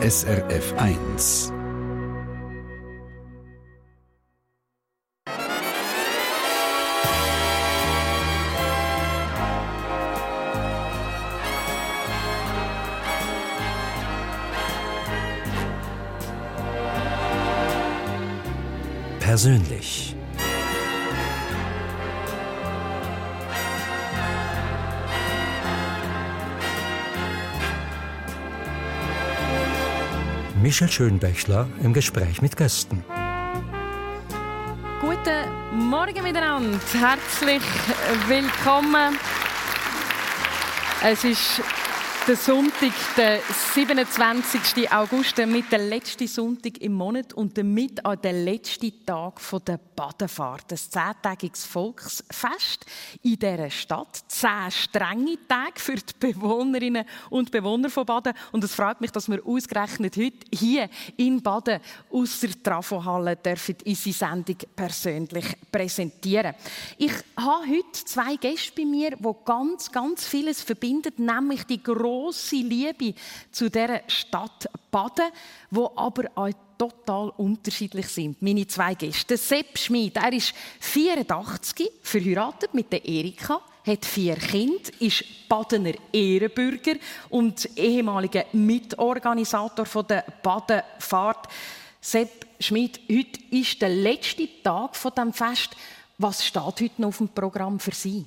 SRF 1. Persönlich. Michel Schönbächler im Gespräch mit Gästen. Guten Morgen miteinander. Herzlich willkommen. Es ist der Sonntag, der 27. August, damit der letzte Sonntag im Monat und damit auch der letzte Tag der Badefahrt. Ein zehntägiges Volksfest in dieser Stadt. Zehn strenge Tage für die Bewohnerinnen und Bewohner von Baden. Und es freut mich, dass wir ausgerechnet heute hier in Baden aus der Trafohalle dürfen unsere Sendung persönlich präsentieren. Ich habe heute zwei Gäste bei mir, die ganz, ganz vieles verbinden, nämlich die große große Liebe zu dieser Stadt Baden, wo aber auch total unterschiedlich sind. Meine zwei Gäste. Sepp Schmid, er ist 84, verheiratet mit der Erika, hat vier Kinder, ist Badener Ehrenbürger und ehemaliger Mitorganisator der Badenfahrt. Sepp Schmid, heute ist der letzte Tag von dem Fest. Was steht heute noch auf dem Programm für Sie?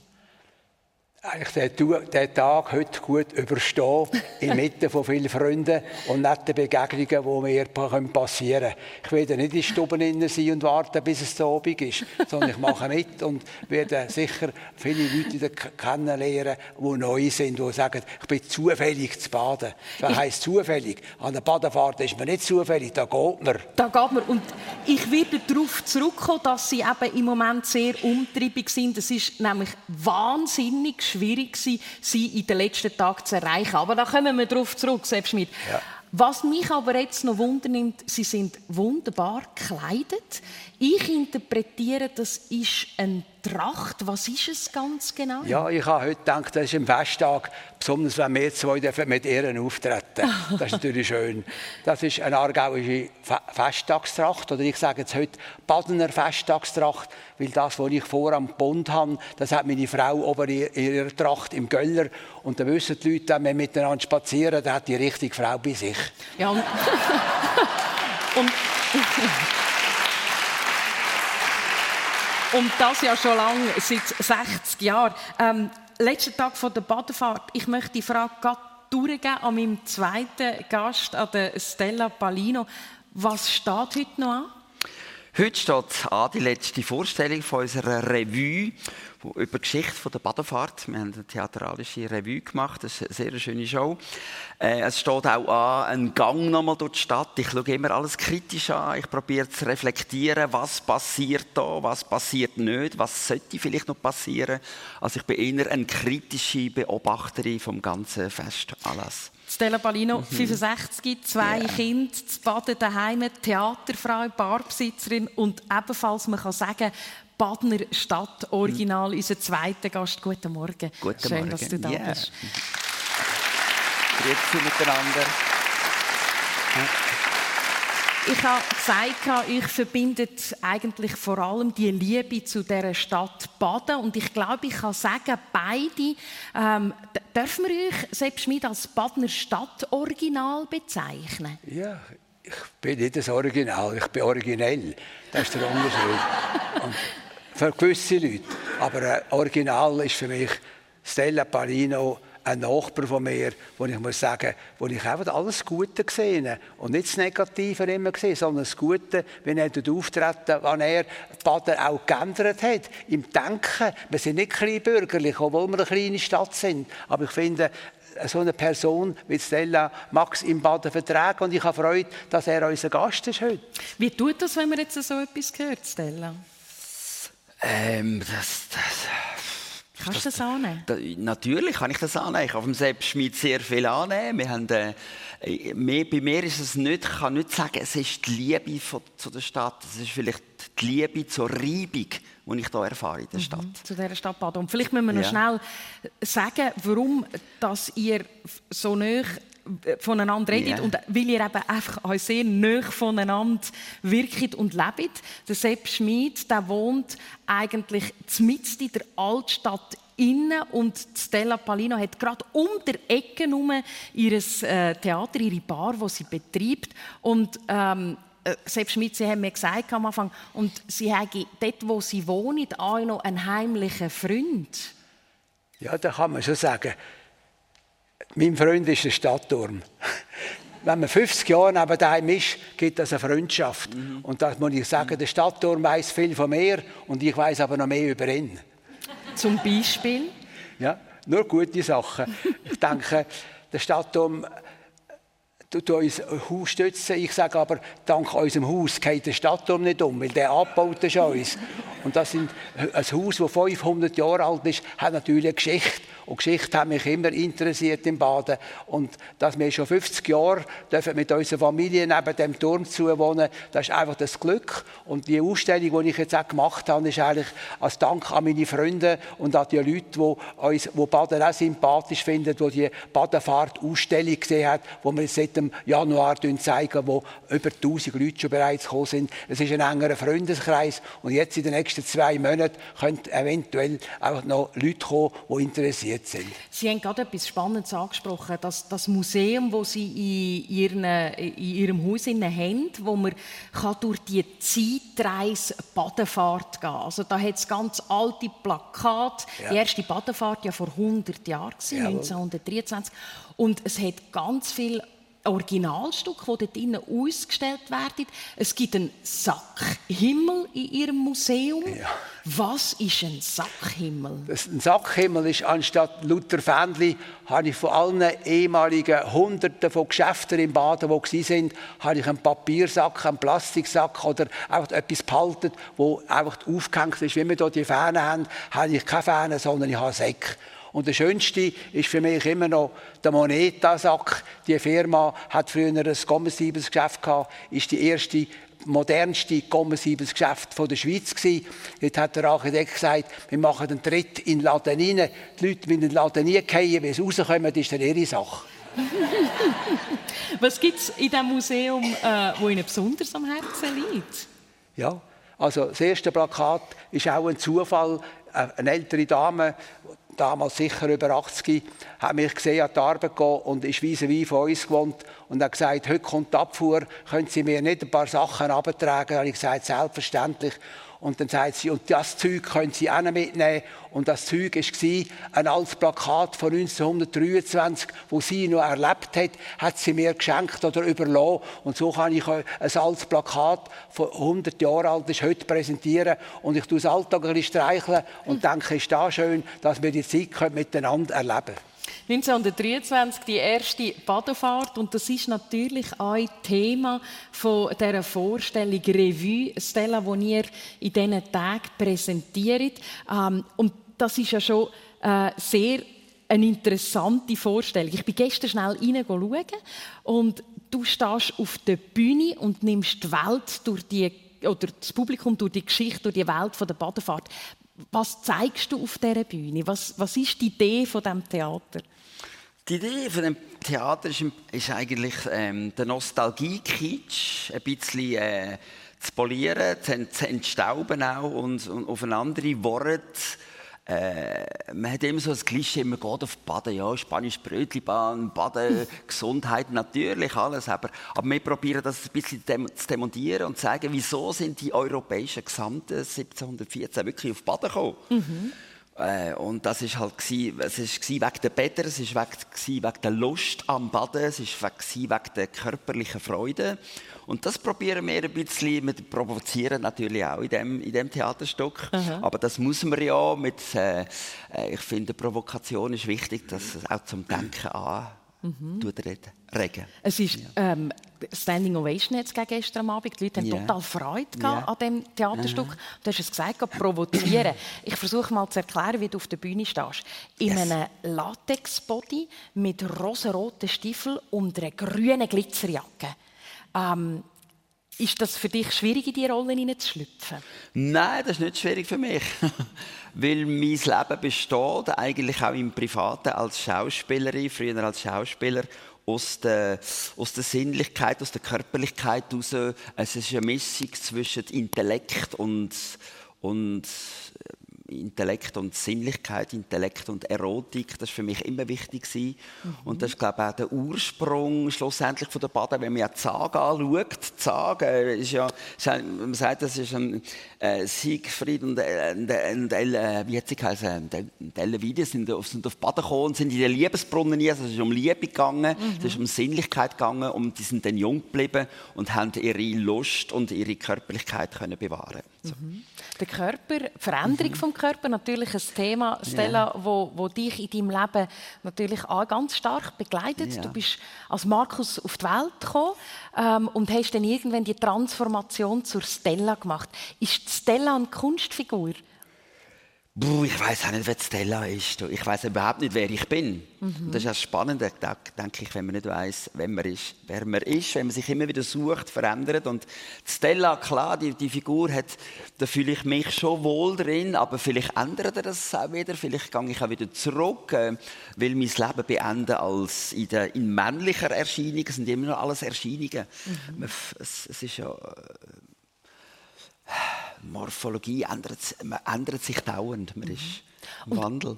Eigentlich den, den Tag heute gut überstehen, inmitten von vielen Freunden und netten Begegnungen, die mir passieren können. Ich werde nicht in den Stuben sein und warten, bis es zu Abend ist, sondern ich mache mit und werde sicher viele Leute kennenlernen, die neu sind, die sagen, ich bin zufällig zu baden. Das heisst zufällig. An der Badefahrt ist man nicht zufällig, da geht man. Da geht man. Und ich werde darauf zurückkommen, dass sie eben im Moment sehr umtriebig sind. Es ist nämlich wahnsinnig schwierig gewesen, sie in den letzten Tagen zu erreichen. Aber da kommen wir darauf zurück, Selbstschmidt. Ja. Was mich aber jetzt noch wundernimmt, sie sind wunderbar gekleidet. Ich interpretiere, das ist ein Tracht. Was ist es ganz genau? Ja, ich habe heute gedacht, das ist ein Festtag, besonders wenn wir zwei mit Ehren auftreten Das ist natürlich schön. Das ist eine aargauische Festtagstracht, oder ich sage jetzt heute Badener Festtagstracht, weil das, was ich vor am Bund habe, das hat meine Frau oben in ihrer Tracht im Göller. Und da wissen die Leute, wenn wir miteinander spazieren, dann hat die richtige Frau bei sich. Ja, und, und Und das ja schon lange, seit 60 Jahren. Ähm, letzter Tag von der Badefahrt. Ich möchte die Frage gerade durchgeben an meinem zweiten Gast, an Stella Palino. Was steht heute noch an? Heute steht an die letzte Vorstellung von unserer Revue über die Geschichte der Badefahrt. Wir haben eine theatralische Revue gemacht, das ist eine sehr schöne Show. Äh, es steht auch an, ein Gang nochmal durch die Stadt. Ich schaue immer alles kritisch an. Ich probiere zu reflektieren, was passiert da, was passiert nicht, was sollte vielleicht noch passieren. Also ich bin eher eine kritische Beobachterin vom ganzen Festanlass. Stella Palino, mhm. 65, zwei yeah. Kinder, zu Baden daheim, Theaterfrau, Barbesitzerin und ebenfalls, man kann sagen, Badner Stadt Original, mhm. unser zweiter Gast. Guten Morgen. Guten Schön, Morgen. dass du da yeah. bist. Grüezi miteinander. Ich habe gesagt, ich verbinde eigentlich vor allem die Liebe zu der Stadt Baden. Und ich glaube, ich kann sagen, beide ähm, dürfen wir euch selbst mit als Badner Stadtoriginal bezeichnen. Ja, ich bin nicht das Original, ich bin originell. Das ist der Unterschied. Für gewisse Leute. Aber äh, Original ist für mich Stella Palino ein Nachbar von mir, wo ich muss sagen, wo ich einfach alles Gute gesehen und nicht das Negative immer gesehen, sondern das Gute, wenn er dort auftreten, wann er Baden auch geändert hat im Denken. Wir sind nicht kleinbürgerlich, obwohl wir eine kleine Stadt sind, aber ich finde so eine Person wie Stella Max im Baden vertragen und ich habe Freude, dass er unser Gast ist heute. Wie tut das, wenn man jetzt so etwas hört, Stella? Ähm, das, das Kannst du das, das annehmen? Da, natürlich kann ich das annehmen. Ich habe vom Selbstschmied sehr viel annehmen. Wir haben, äh, mehr, bei mir ist es nicht, ich kann nicht sagen, es ist die Liebe von, zu der Stadt. Es ist vielleicht die Liebe zur Reibung, die ich hier erfahre in der mhm, Stadt. Mhm, zu dieser Stadt Baden. Und vielleicht müssen wir noch ja. schnell sagen, warum dass ihr so nah voneinander redet yeah. und weil ihr eben einfach euch sehr nah voneinander wirkt und lebt. Der Sepp Schmid, der wohnt eigentlich mitten in der Altstadt innen und Stella Palino hat gerade um der Ecke herum ihr äh, Theater, ihre Bar, wo sie betreibt und ähm, äh, selbst Schmidt, Sie haben mir gesagt am Anfang, und Sie haben dort, wo Sie wohnen, auch noch einen heimlichen Freund. Ja, da kann man schon sagen. Mein Freund ist der Stadtturm. Wenn man 50 Jahre neben daheim ist, gibt das eine Freundschaft. Mhm. Und da muss ich sagen, der Stadtturm weiß viel von mir und ich weiß aber noch mehr über ihn. Zum Beispiel? Ja, nur gute Sachen. ich denke, der Stadtturm uns stützen. Ich sage aber, dank unserem Haus geht der Stadtturm nicht um, weil der abgebaut ist uns. Und das sind ein Haus, das 500 Jahre alt ist, hat natürlich eine Geschichte. Und Geschichte hat mich immer interessiert im Baden. Und dass wir schon 50 Jahre dürfen mit unserer Familie neben dem Turm zuwohnen, das ist einfach das Glück. Und die Ausstellung, die ich jetzt auch gemacht habe, ist eigentlich als Dank an meine Freunde und an die Leute, die, uns, die Baden auch sympathisch finden, die die Badenfahrt-Ausstellung gesehen haben, die wir seit dem Januar zeigen, wo über 1000 Leute schon bereits gekommen sind. Es ist ein engerer Freundeskreis und jetzt in den nächsten zwei Monaten können eventuell auch noch Leute kommen, die interessiert sind. Sie haben gerade etwas Spannendes angesprochen, dass das Museum, das Sie in, Ihren, in Ihrem Haus haben, wo man kann durch die Zeitreise Badefahrt gehen kann. Also da hat es ganz alte Plakate. Ja. Die erste Badefahrt ja vor 100 Jahren, 1923. Und es hat ganz viel Originalstücke, die dort drinnen ausgestellt werden. Es gibt einen Sackhimmel in Ihrem Museum. Ja. Was ist ein Sackhimmel? Das, ein Sackhimmel ist, anstatt Luther Fähnli, habe ich von allen ehemaligen Hunderten von Geschäften im Baden, die waren, habe ich einen Papiersack, einen Plastiksack oder einfach etwas behalten, wo einfach aufgehängt ist. Wie wir hier die Fähne haben, habe ich keine Fähne, sondern ich habe Säcke. Und der schönste ist für mich immer noch der Moneta-Sack. Die Firma hat früher ein Gommensieben's-Geschäft gehabt, ist die erste modernste Gommensieben's-Geschäft der Schweiz gewesen. Dort hat der Architekt gesagt, wir machen einen Tritt in den Laden rein. Die Leute müssen den Laden fallen, wenn sie rauskommen, ist dann ihre Sache. Was gibt es in diesem Museum, äh, wo Ihnen besonders am Herzen liegt? Ja, also das erste Plakat ist auch ein Zufall. Äh, eine ältere Dame, damals sicher über 80, hat mich gesehen, an die Arbeit gehen und ist wie wie von uns gewohnt und hat gesagt, heute kommt die Abfuhr, können Sie mir nicht ein paar Sachen abtragen? Da habe ich gesagt, selbstverständlich. Und dann sagt sie, und das Zeug können Sie auch mitnehmen. Und das Zeug war ein altes Plakat von 1923, wo sie noch erlebt hat, hat sie mir geschenkt oder überlassen. Und so kann ich ein altes Plakat von 100 Jahren alt ist heute präsentieren. Und ich tue das Alltag ein bisschen streicheln und denke, ist da schön, dass wir die Zeit miteinander erleben können. 1923 die erste Badefahrt und das ist natürlich auch Thema von dieser Vorstellung Revue Stella, die ihr in diesen Tagen präsentiert. Ähm, und das ist ja schon äh, sehr eine interessante Vorstellung. Ich bin gestern schnell reinschauen und du stehst auf der Bühne und nimmst die Welt durch die oder das Publikum durch die Geschichte, durch die Welt der Badefahrt. Was zeigst du auf dieser Bühne? Was, was ist die Idee von dem Theater? Die Idee von dem Theater ist, ist eigentlich ähm, der Nostalgie-Kitsch ein bisschen äh, zu polieren, zu, zu entstauben auch und, und auf eine andere Worte äh, man hat immer so das Klischee, man geht auf Baden, ja, Spanisch Brötchenbahn, Baden, Gesundheit, natürlich alles, aber, aber wir probieren das ein bisschen zu demontieren und zu sagen, wieso sind die europäischen Gesandten 1714 wirklich auf Baden gekommen. Mhm. Äh, und das ist halt es ist wegen der Bäder, es ist wegen der Lust am Baden, es ist wegen der körperlichen Freude. Und das probieren wir ein bisschen, wir provozieren natürlich auch in dem, in dem Theaterstück. Aha. Aber das muss man ja mit, äh, äh, ich finde, Provokation ist wichtig, dass es auch zum Denken an mhm. regen. Es ist ja. ähm, Standing Ovation jetzt gestern Abend. Die Leute haben yeah. total Freude yeah. an diesem Theaterstück. Uh Du hast es gesagt, provozieren. ich versuche mal zu erklären, wie du auf der Bühne stehst. In yes. einem Latexbody mit rosaroten Stiefeln und einer grünen Glitzerjacke. Ähm, ist das für dich schwierig, in diese Rolle hineinzuschlüpfen? Nein, das ist nicht schwierig für mich. Weil mein Leben besteht eigentlich auch im Privaten als Schauspielerin, früher als Schauspieler aus der, aus der Sinnlichkeit, aus der Körperlichkeit heraus. Es ist eine Mischung zwischen Intellekt und, und Intellekt und Sinnlichkeit, Intellekt und Erotik, das war für mich immer wichtig. Mhm. Und das ist, glaube ich, auch der Ursprung schlussendlich von der Baden, wenn man ja Zag anschaut. Zag äh, ist ja, man sagt, das ist ein äh, Siegfried und, äh, und, und äh, wie hat sie geheißen, Ellewiede sind, sind auf Baden gekommen, sind in den Liebesbrunnen also es ist um Liebe gegangen, mhm. es ist um Sinnlichkeit gegangen und die sind dann jung geblieben und haben ihre Lust und ihre Körperlichkeit können bewahren. So. Mhm. Der Körper, die Veränderung mhm. vom Körper, natürlich ein Thema, Stella, ja. wo, wo dich in deinem Leben natürlich auch ganz stark begleitet. Ja. Du bist als Markus auf die Welt gekommen ähm, und hast dann irgendwann die Transformation zur Stella gemacht. Ist Stella eine Kunstfigur? Buh, ich weiß auch nicht, wer Stella ist. Ich weiß überhaupt nicht, wer ich bin. Mhm. Das ist das Spannende, denke ich, wenn man nicht weiß, wer man ist. Wer man ist, wenn man sich immer wieder sucht, verändert. Und Stella, klar, die, die Figur hat, da fühle ich mich schon wohl drin, aber vielleicht ändert er das auch wieder. Vielleicht gehe ich auch wieder zurück, äh, will mein Leben beenden als in, der, in männlicher Erscheinung. Es sind immer noch alles Erscheinungen. Mhm. Es, es ist ja äh, Morphologie ändert, ändert sich dauernd. Man ist im Wandel.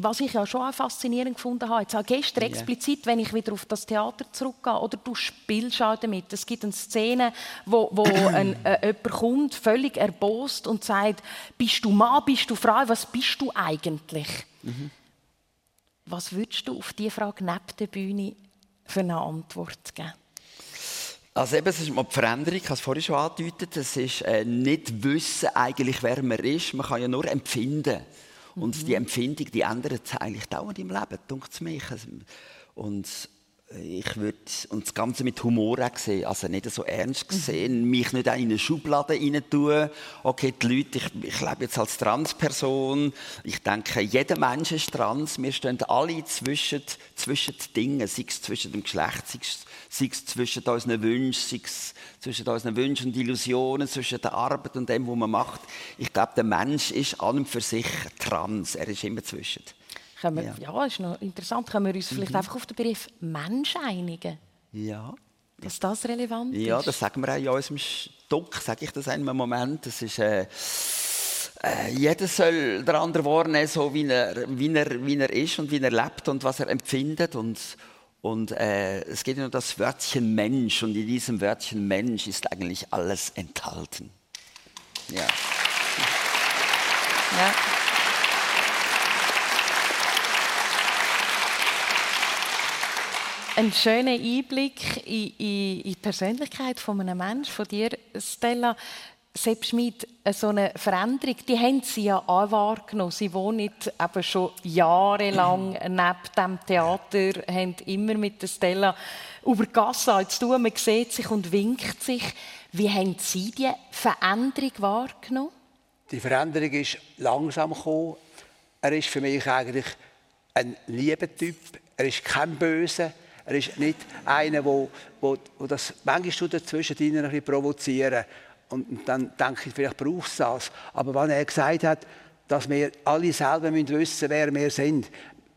Was ich ja schon auch faszinierend gefunden habe, jetzt auch gestern yeah. explizit, wenn ich wieder auf das Theater zurückgehe, oder du spielst auch damit. Es gibt eine Szene, wo, wo ein, äh, jemand kommt, völlig erbost und sagt, bist du Mann, bist du Frau, was bist du eigentlich? Mhm. Was würdest du auf diese Frage neben der Bühne für eine Antwort geben? Also eben, es ist mal die Veränderung, ich habe es vorhin schon angedeutet, es ist äh, nicht wissen eigentlich, wer man ist, man kann ja nur empfinden. Und mhm. die Empfindung, die ändert sich eigentlich dauernd im Leben, denkt es mich. Und ich würde und das Ganze mit Humor auch sehen, also nicht so ernst mhm. sehen, mhm. mich nicht in eine Schublade rein tun. Okay, die Leute, ich, ich lebe jetzt als Transperson. Ich denke, jeder Mensch ist trans. Wir stehen alle zwischen, zwischen Dingen, sei es zwischen dem Geschlecht, sei es, sei es zwischen unseren Wünschen, sei es zwischen unseren Wünschen und Illusionen, zwischen der Arbeit und dem, was man macht. Ich glaube, der Mensch ist an und für sich trans. Er ist immer zwischen. Können wir, ja. ja, ist noch interessant. Können wir uns vielleicht mhm. einfach auf den Begriff Mensch einigen? Ja. Dass das relevant ist? Ja, das sagen wir auch in unserem Stück, sage ich das in einem Moment. Das ist, äh, äh, jeder soll der andere wahrnehmen, so wie er, wie, er, wie er ist und wie er lebt und was er empfindet. Und, und äh, es geht nur um das Wörtchen Mensch und in diesem Wörtchen Mensch ist eigentlich alles enthalten. Ja. ja. Ein schöner Einblick in, in, in, die Persönlichkeit von einem Menschen, von dir, Stella. Sepp Schmid, so eine Veränderung, die haben Sie ja auch wahrgenommen. Sie wohnen eben schon jahrelang neben dem Theater, haben immer mit der Stella über die Gasse zu tun. Man sieht sich und winkt sich. Wie haben Sie die Veränderung wahrgenommen? Die Veränderung ist langsam gekommen. Er ist für mich eigentlich ein lieber Typ. Er ist kein Böser. Er ist nicht einer, der, der, der das manchmal dazwischen ein bisschen provozieren. Und dann denke ich, vielleicht braucht es das. Aber wenn er gesagt hat, dass wir alle selber wissen müssen, wer wir sind,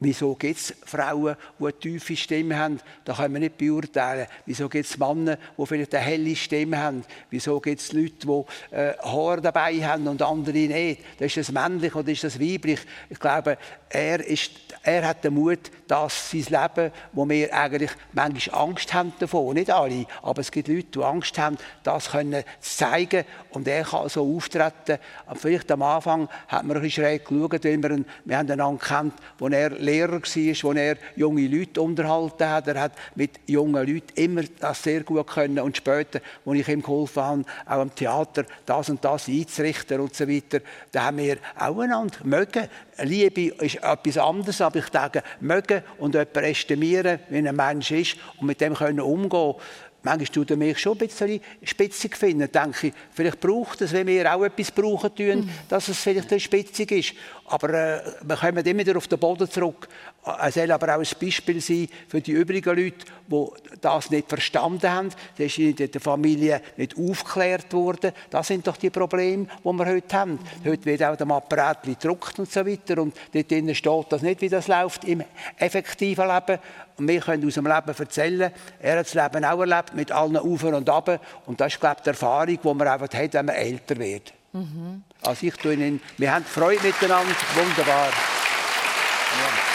Wieso gibt es Frauen, die eine tiefe Stimme haben? Das können wir nicht beurteilen. Wieso gibt es Männer, die vielleicht eine helle Stimme haben? Wieso gibt es Leute, die äh, Haar dabei haben und andere nicht? Das ist das männlich oder ist das weiblich? Ich glaube, er, ist, er hat den Mut, dass sein Leben, wo wir eigentlich manchmal Angst haben davon, nicht alle, aber es gibt Leute, die Angst haben, das können zeigen und er kann so auftreten. Vielleicht am Anfang hat man ein bisschen schräg geschaut, weil wir, wir haben einander kennt, wo er Lehrer war, wo er junge Leute unterhalten hat. Er hat mit jungen Leuten immer das sehr gut können. Und später, als ich ihm geholfen habe, auch am Theater das und das einzurichten und so weiter, da haben wir auch einander mögen. Liebe ist etwas anderes, aber ich denke, mögen und jemanden estimieren, wie ein Mensch ist und mit dem können umgehen Manchmal tut er mich schon ein bisschen spitzig finden. denke ich, vielleicht braucht es, wenn wir auch etwas brauchen, tun, mhm. dass es vielleicht spitzig ist. Aber äh, wir kommen immer wieder auf den Boden zurück. er soll aber auch ein Beispiel sein für die übrigen Leute, die das nicht verstanden haben. Das ist in der Familie nicht aufgeklärt worden. Das sind doch die Probleme, die wir heute haben. Heute wird auch der Apparat gedruckt und so weiter. Und dort drinnen steht das nicht, wie das läuft im effektiven Leben. Und wir können aus dem Leben erzählen. Er hat das Leben auch erlebt, mit allen Auf und Ab. Und das ist, glaube ich, die Erfahrung, die man einfach hat, wenn man älter wird. Mhm. Also ich tue Ihnen, wir haben Freude miteinander, wunderbar. Ja.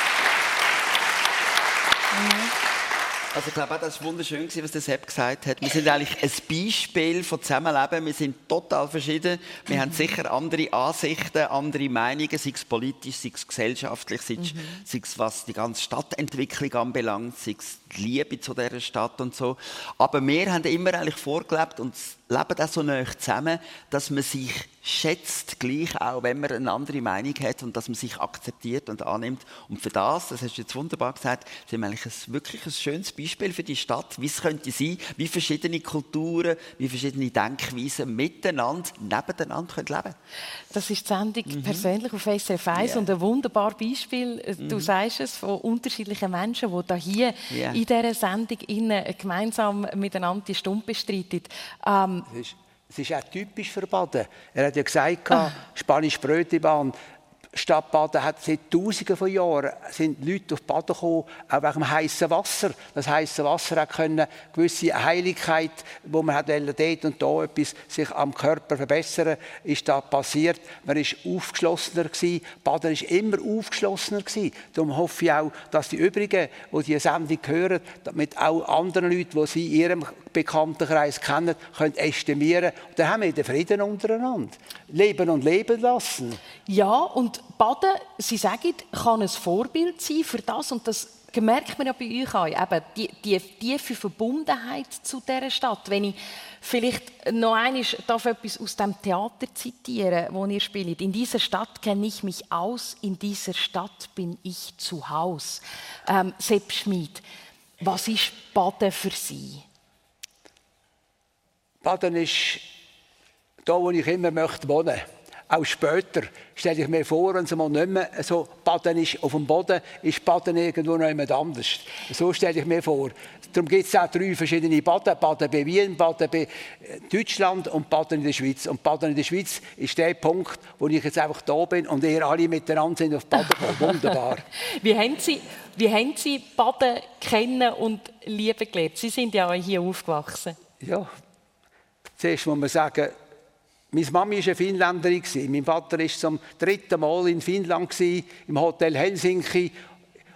Also ich glaube auch, das war wunderschön, was der Sepp gesagt hat. Wir sind eigentlich ein Beispiel von Zusammenleben. Wir sind total verschieden. Wir haben sicher andere Ansichten, andere Meinungen, sei es politisch, sei es gesellschaftlich, sei es, mhm. sei es was die ganze Stadtentwicklung anbelangt, sei es die Liebe zu dieser Stadt und so. Aber wir haben immer eigentlich vorgelebt und leben auch so nah zusammen, dass man sich schätzt, gleich auch, wenn man eine andere Meinung hat und dass man sich akzeptiert und annimmt. Und für das, das hast du jetzt wunderbar gesagt, sind wir eigentlich ein, wirklich ein schönes Beispiel für die Stadt, wie es könnte sein, wie verschiedene Kulturen, wie verschiedene Denkweisen miteinander, nebeneinander können leben Das ist die Sendung mhm. persönlich auf SRF 1 yeah. und ein wunderbares Beispiel, du mhm. sagst es, von unterschiedlichen Menschen, die da hier yeah. in dieser Sendung gemeinsam miteinander die Stunde bestreiten. Ähm, es ist auch typisch für Baden. Er hat ja gesagt, ah. Spanisch Brötibahn, Stadt Baden hat seit Tausenden von Jahren sind Leute auf Baden gekommen, auch wegen dem heißen Wasser. Das heiße Wasser hat können gewisse Heiligkeit, wo man hat dort und da etwas sich am Körper verbessern, ist da passiert. Man ist aufgeschlossener gewesen. Baden ist immer aufgeschlossener gewesen. Darum hoffe ich auch, dass die übrigen, die diese Sendung hören, mit auch anderen Leuten, die sie in ihrem Bekanntenkreis kennen, können estimieren. Und dann haben wir den Frieden untereinander. Leben und leben lassen. Ja, und Baden, Sie sagen, kann ein Vorbild sein für das und das merkt man ja bei euch auch, eben die, die tiefe Verbundenheit zu dieser Stadt. Wenn ich vielleicht noch einmal darf etwas aus dem Theater zitieren, wo ihr spielt. In dieser Stadt kenne ich mich aus, in dieser Stadt bin ich zu Hause. Ähm, Sepp Schmid, was ist Baden für Sie? Baden ist da, wo ich immer möchte wohnen möchte auch später stelle ich mir vor, wenn es mal nicht mehr so Baden ist auf dem Boden, ist Baden irgendwo noch jemand anders. So stelle ich mir vor. Darum gibt es auch drei verschiedene Baden. Baden bei Wien, Baden bei Deutschland und Baden in der Schweiz. Und Baden in der Schweiz ist der Punkt, wo ich jetzt einfach da bin und ihr alle miteinander sind auf Baden. Wunderbar. wie, haben Sie, wie haben Sie Baden kennen und lieben gelernt? Sie sind ja auch hier aufgewachsen. Ja, zuerst muss man sagen, meine Mami war eine Finnländerin. Mein Vater war zum dritten Mal in Finnland, im Hotel Helsinki.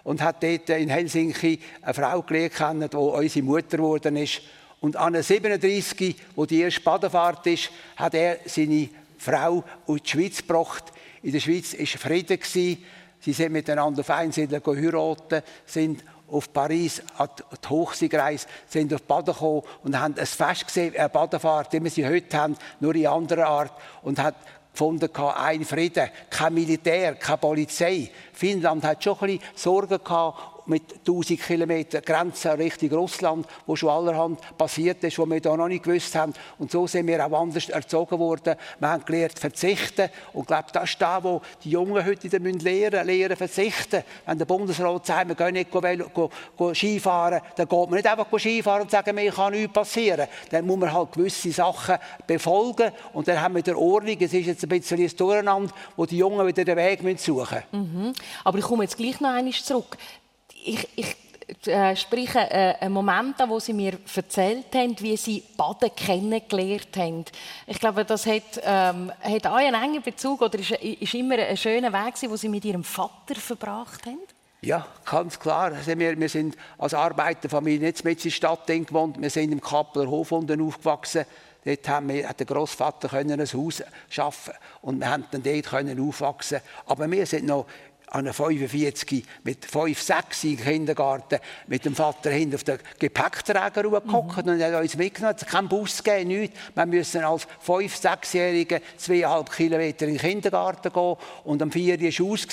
Und hat dort in Helsinki eine Frau gelernt, die unsere Mutter geworden ist. Und an 37, wo die erste Badefahrt ist, hat er seine Frau in die Schweiz gebracht. In der Schweiz war Frieden. Sie sind miteinander auf Einsiedler heiraten, sind auf Paris an die Hochsee gereist, sind auf Baden gekommen und haben ein Fest gesehen, eine Badefahrt, wie wir sie heute haben, nur in anderer Art. Und hat gefunden, ein Frieden, kein Militär, keine Polizei. Finnland hat schon ein bisschen Sorgen gehabt mit 1000 Kilometern Grenze Richtung Russland, wo schon allerhand passiert ist, was wir da noch nicht gewusst haben. Und so sind wir auch anders erzogen worden. Wir haben gelernt verzichten. Und ich glaube, das ist das, was die Jungen heute lernen müssen, lernen verzichten. Wenn der Bundesrat sagt, wir gehen nicht go, go Skifahren, dann geht man nicht einfach Skifahren und sagen, mir kann nichts passieren. Dann muss man halt gewisse Sachen befolgen und dann haben wir die Ordnung. Es ist jetzt ein bisschen ein Durcheinander, wo die Jungen wieder den Weg suchen müssen. Mhm. Aber ich komme jetzt gleich noch einmal zurück ich, ich äh, spreche äh, einen Moment an, wo Sie mir erzählt haben, wie Sie Baden kennengelernt haben. Ich glaube, das hat, ähm, hat auch einen engen Bezug oder ist, ist immer ein schöner Weg, den Sie mit Ihrem Vater verbracht haben? Ja, ganz klar. Wir, wir sind als Arbeiterfamilie nicht mit in der Stadt gewohnt. Wir sind im Kappeler Hof unten aufgewachsen. Dort haben wir, hat der Großvater ein Haus schaffen und wir haben dann dort können aufwachsen. Aber wir sind noch an 45 mit 5, 6 im Kindergarten mit dem Vater hinten auf den Gepäckträger gehockt mhm. und hat uns mitgenommen. Es keinen Bus gegeben, nichts. Wir müssen als 5, 6-Jährige zweieinhalb Kilometer in den Kindergarten gehen und am 4 war aus.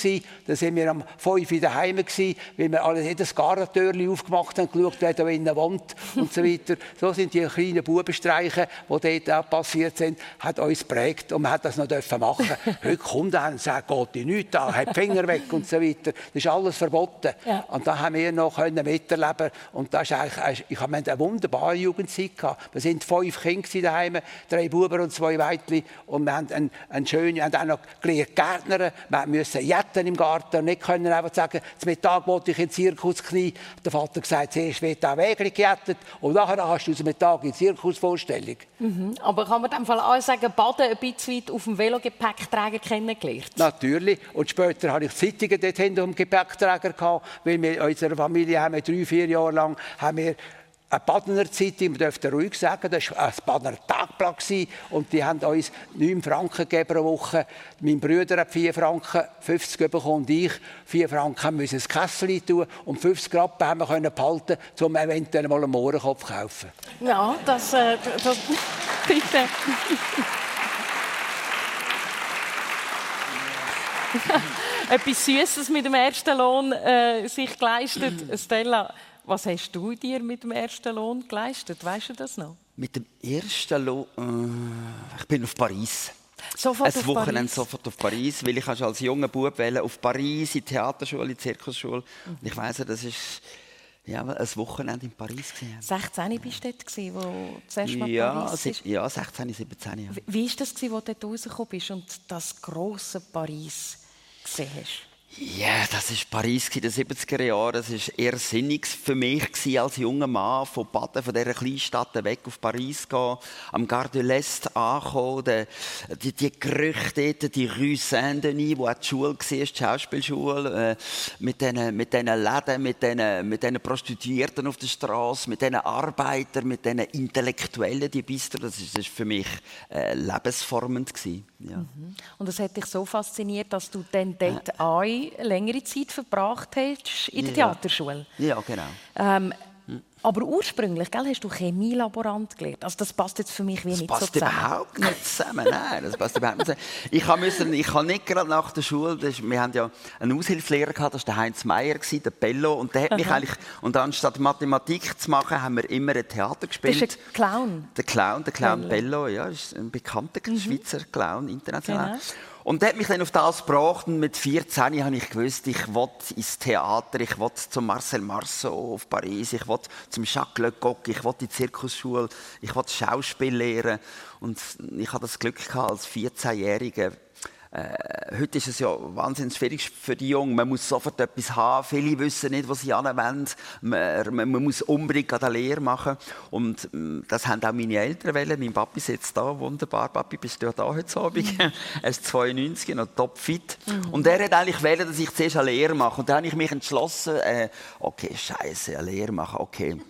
Dann sind wir am 5 wieder heim gewesen, weil wir alles jedes Gartentürchen aufgemacht haben, geschaut, wer da innen wohnt und so weiter. So sind die kleinen Bubenstreiche, die dort auch passiert sind, hat uns geprägt und man hat das noch machen Heute kommt er und sagt, geht nichts an, hat die Finger weg weg und so weiter. Das ist alles verboten. Ja. Und da haben wir noch können miterleben und das ist eigentlich, ich habe eine wunderbare Jugendzeit gehabt. Wir sind fünf Kinder daheim, drei Buben und zwei Mädchen und wir haben einen, einen schönen, wir haben auch noch gelernt Gärtner. Wir mussten jetten im Garten nicht können einfach sagen, zum Mittag wollte ich in den Zirkus knien. Der Vater gesagt, zuerst wird auch Wege gejettet und nachher hast du zum Mittag in die Zirkusvorstellung. Mhm. Aber kann man in dem Fall auch sagen, Baden ein bisschen weit auf dem Velogepäckträger kennengelernt? Natürlich. Und später hatte ich Zeitungen dort hinten um Gepäckträger gehabt, weil wir in unserer Familie haben wir drei, vier Jahre lang haben wir eine Badener Zeitung, man dürfte ruhig sagen, das war ein Badener Tagblatt und die haben uns 9 Franken gegeben pro Woche. Mein Bruder hat 4 Franken, 50 bekommen und ich 4 Franken müssen ins Kessel tun und 50 Rappen haben wir können behalten, um eventuell mal einen Mohrenkopf zu kaufen. Ja, das... Äh, das bitte. Etwas Süßes mit dem ersten Lohn äh, sich geleistet. Stella, was hast du dir mit dem ersten Lohn geleistet? Weißt du das noch? Mit dem ersten Lohn. Äh, ich bin auf Paris. Sofort ein auf Wochenende Paris. sofort auf Paris, weil ich als junger Bub wählen auf Paris, in die Theaterschule, in die Zirkusschule. Und ich weiss, das ist ja, ein Wochenende in Paris. Gewesen. 16 bist du dort, wo du das erste Mal Ja, Paris ist. ja, 16, 17 ja. Wie war das, wo du dort rausgekommen bist und das grosse Paris gesehen hast? Ja, das war Paris in den 70er Jahren. Das war eher sinnig für mich als junger Mann von Baden, von dieser Kleinstadt weg auf Paris gehen, am Gare de l'Est ankommen, die, die, dort, die Rue Saint-Denis, wo auch die Schule war, die Schauspielschule, äh, mit diesen mit diesen Läden, mit diesen, mit diesen Prostituierten auf der Straße, mit diesen Arbeitern, mit diesen Intellektuellen, die Bistro, das ist für mich äh, lebensformend gewesen. Ja. Und das hat dich so fasziniert, dass du dann dort auch längere Zeit verbracht hast in der Ja. Theaterschule. ja, genau. Ähm, aber ursprünglich gell, hast du Chemielaborant gelernt. Also das passt jetzt für mich wie Das nicht so passt zusammen. überhaupt nicht zusammen. Nein, das passt überhaupt nicht zusammen. Ich habe müssen, ich habe nicht gerade nach der Schule, das wir haben ja einen Aushilfslehrer gehabt, das war der Heinz Meier, der Bello, und der hat mich eigentlich, und anstatt Mathematik zu machen, haben wir immer ein Theater Das gespielt. ist ein Clown. Der Clown, der Clown Bello. Bello, ja, ist ein bekannter Schweizer Clown, international. Genau. Und der hat mich dann auf das gebracht und mit 14 habe ich gewusst, ich will ins Theater, ich will zum Marcel Marceau auf Paris, ich will zum Jacques Lecoq, ich will die Zirkusschule, ich will Schauspiel lehren. Und ich hatte das Glück gehabt, als 14-Jähriger äh, heute ist es ja wahnsinnig schwierig für die Jungen. Man muss sofort etwas haben. Viele wissen nicht, was sie anwenden. Man, man, man muss unbedingt eine Lehre machen. Und mm, das haben auch meine Eltern wollen. Mein Papi sitzt da, wunderbar. Papi, bist du ja da heute Abend? er ist 92, noch topfit. Und er hat eigentlich wollen, dass ich zuerst eine Lehre mache. Und dann habe ich mich entschlossen, äh, okay, scheiße, eine Lehre machen, okay.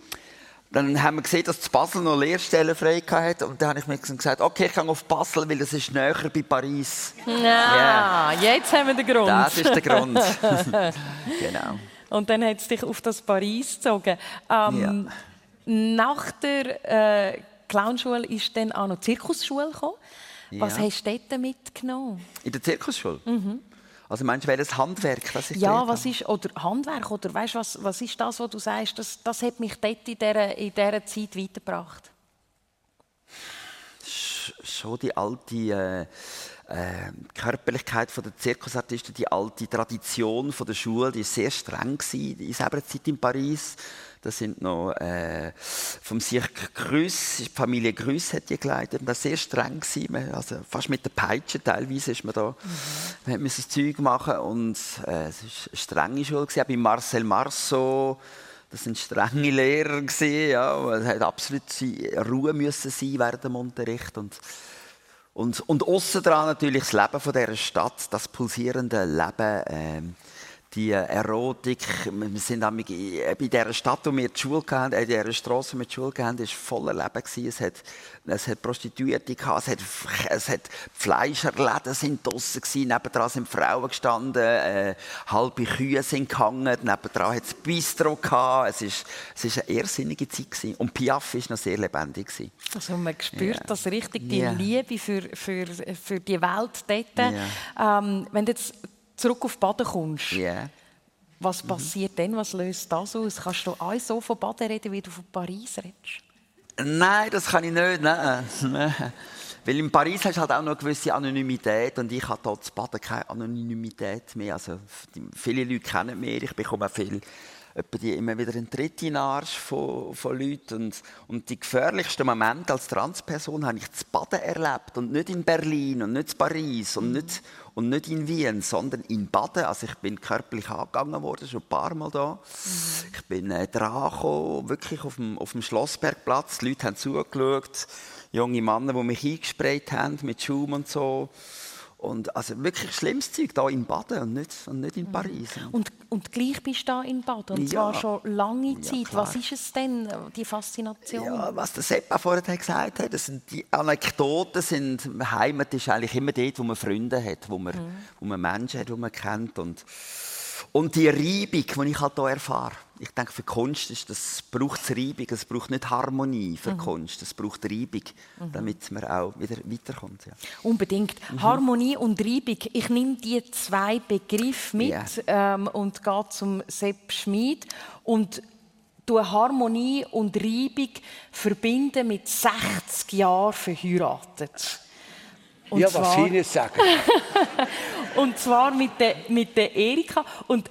Dann haben wir gesehen, dass zu Basel noch Lehrstellen frei hat und dann habe ich mir gesagt, okay, ich gehe auf Basel, weil es ist näher bei Paris. Ja, jetzt haben wir den Grund. Das ist der Grund. genau. Und dann hat es dich auf das Paris gezogen. Ähm, Nach der äh, Clownschule ist dann auch noch die Zirkusschule gekommen. Was Ja. hast du dort mitgenommen? In der Zirkusschule? Also meinst du, welches Handwerk, das ich Ja, was ist, oder Handwerk, oder weißt, was, was ist das, was du sagst, das, das hat mich dort in dieser, in dieser Zeit weitergebracht? schon die alte äh, äh, Körperlichkeit der Zirkusartisten, die alte Tradition der Schule, die ist sehr streng gewesen, in selber Zeit in Paris. Das sind noch äh, vom Cirque Grüss, die Familie Grüss hat die geleitet. Das war sehr streng gewesen. Also fast mit der Peitsche teilweise ist man da. Man musste das Zeug machen und äh, es war eine strenge Schule gewesen. Auch bei Marcel Marceau. Das sind strenge Lehrer gewesen, ja. Es hat absolut Ruhe müssen sein während dem Unterricht und und, und dran natürlich das Leben von dieser Stadt, das pulsierende Leben, ähm, die Erotik. Wir sind äh, bei dieser Stadt, wo wir die Schule hatten, äh, in dieser Straße, wo wir die Schule hatten, war voller Leben. Es hat, es hat Prostituierte gehabt, es hat, es hat Fleischerläden sind draussen gewesen, nebendran sind Frauen gestanden, äh, halbe Kühe sind gehangen, nebendran hat es Bistro gehabt. Es ist, es ist eine irrsinnige Zeit gewesen. Und Piaf war noch sehr lebendig gewesen. Also man spürt Ja. das richtig, die Ja. Liebe für, für, für die Welt dort. Ähm, wenn jetzt zurück auf Baden kommst, Ja. was passiert dann? Was löst das aus? Kannst du auch so von Baden reden, wie du von Paris redest? Nein, das kann ich nicht. Nein. Weil in Paris hast du halt auch noch eine gewisse Anonymität und ich habe dort zu Baden keine Anonymität mehr. Also, viele Leute kennen mich, ich bekomme auch viel die immer wieder einen dritten Arsch von, von Leuten. Und, und die gefährlichsten Momente als Transperson habe ich zu Baden erlebt. Und nicht in Berlin und nicht in Paris und nicht, und nicht in Wien, sondern in Baden. Also ich bin körperlich angegangen worden, schon ein paar Mal da. Mhm. Ich bin äh, dran wirklich auf dem, auf dem Schlossbergplatz. Die Leute haben zugeschaut. Junge Männer, die mich eingesprayt haben mit Schaum und so. Und also wirklich schlimmes Zeug hier in Baden und nicht, und nicht in mhm. Paris. Und, und gleich bist du hier in Baden, und zwar schon lange Zeit. Ja, was ist es denn, die Faszination? Ja, was der Seppa vorhin gesagt hat, das sind die Anekdoten, sind, Heimat ist eigentlich immer dort, wo man Freunde hat, wo man, mhm. wo man Menschen hat, die man kennt. Und und die Reibung, die ich halt hier erfahre, ich denke, für Kunst ist das, braucht es Reibung, es braucht nicht Harmonie für mhm. Kunst, es braucht Reibung, mhm. damit man auch wieder weiterkommt. Ja. Unbedingt. Mhm. Harmonie und Reibung, ich nehme die zwei Begriffe mit yeah. ähm, und gehe zum Sepp Schmid und Harmonie und Reibung verbinden mit 60 Jahren verheiratet. Und ja, was Sie nicht sagen. und zwar mit der, mit der Erika. Und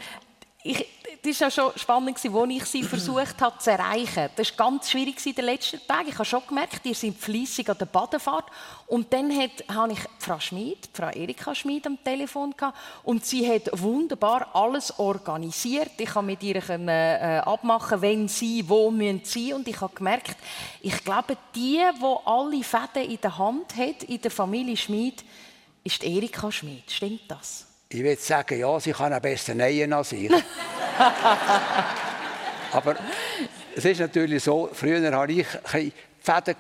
ich, das war ja schon spannend, als ich sie versucht habe zu erreichen. Das war ganz schwierig in den letzten Tagen. Ich habe schon gemerkt, ihr seid fleissig an der Badefahrt. Und dann hat, habe ich Frau Schmid, Frau Erika Schmid am Telefon gehabt, und sie hat wunderbar alles organisiert. Ich konnte mit ihr äh, abmachen, wenn sie wo müssen sie und ich habe gemerkt, ich glaube, die, wo alle Fäden in der Hand hat in der Familie Schmid, ist Erika Schmid. Stimmt das? Ich würde sagen, ja, sie kann am besten nähen als ich. Aber es ist natürlich so, früher hatte ich Fäden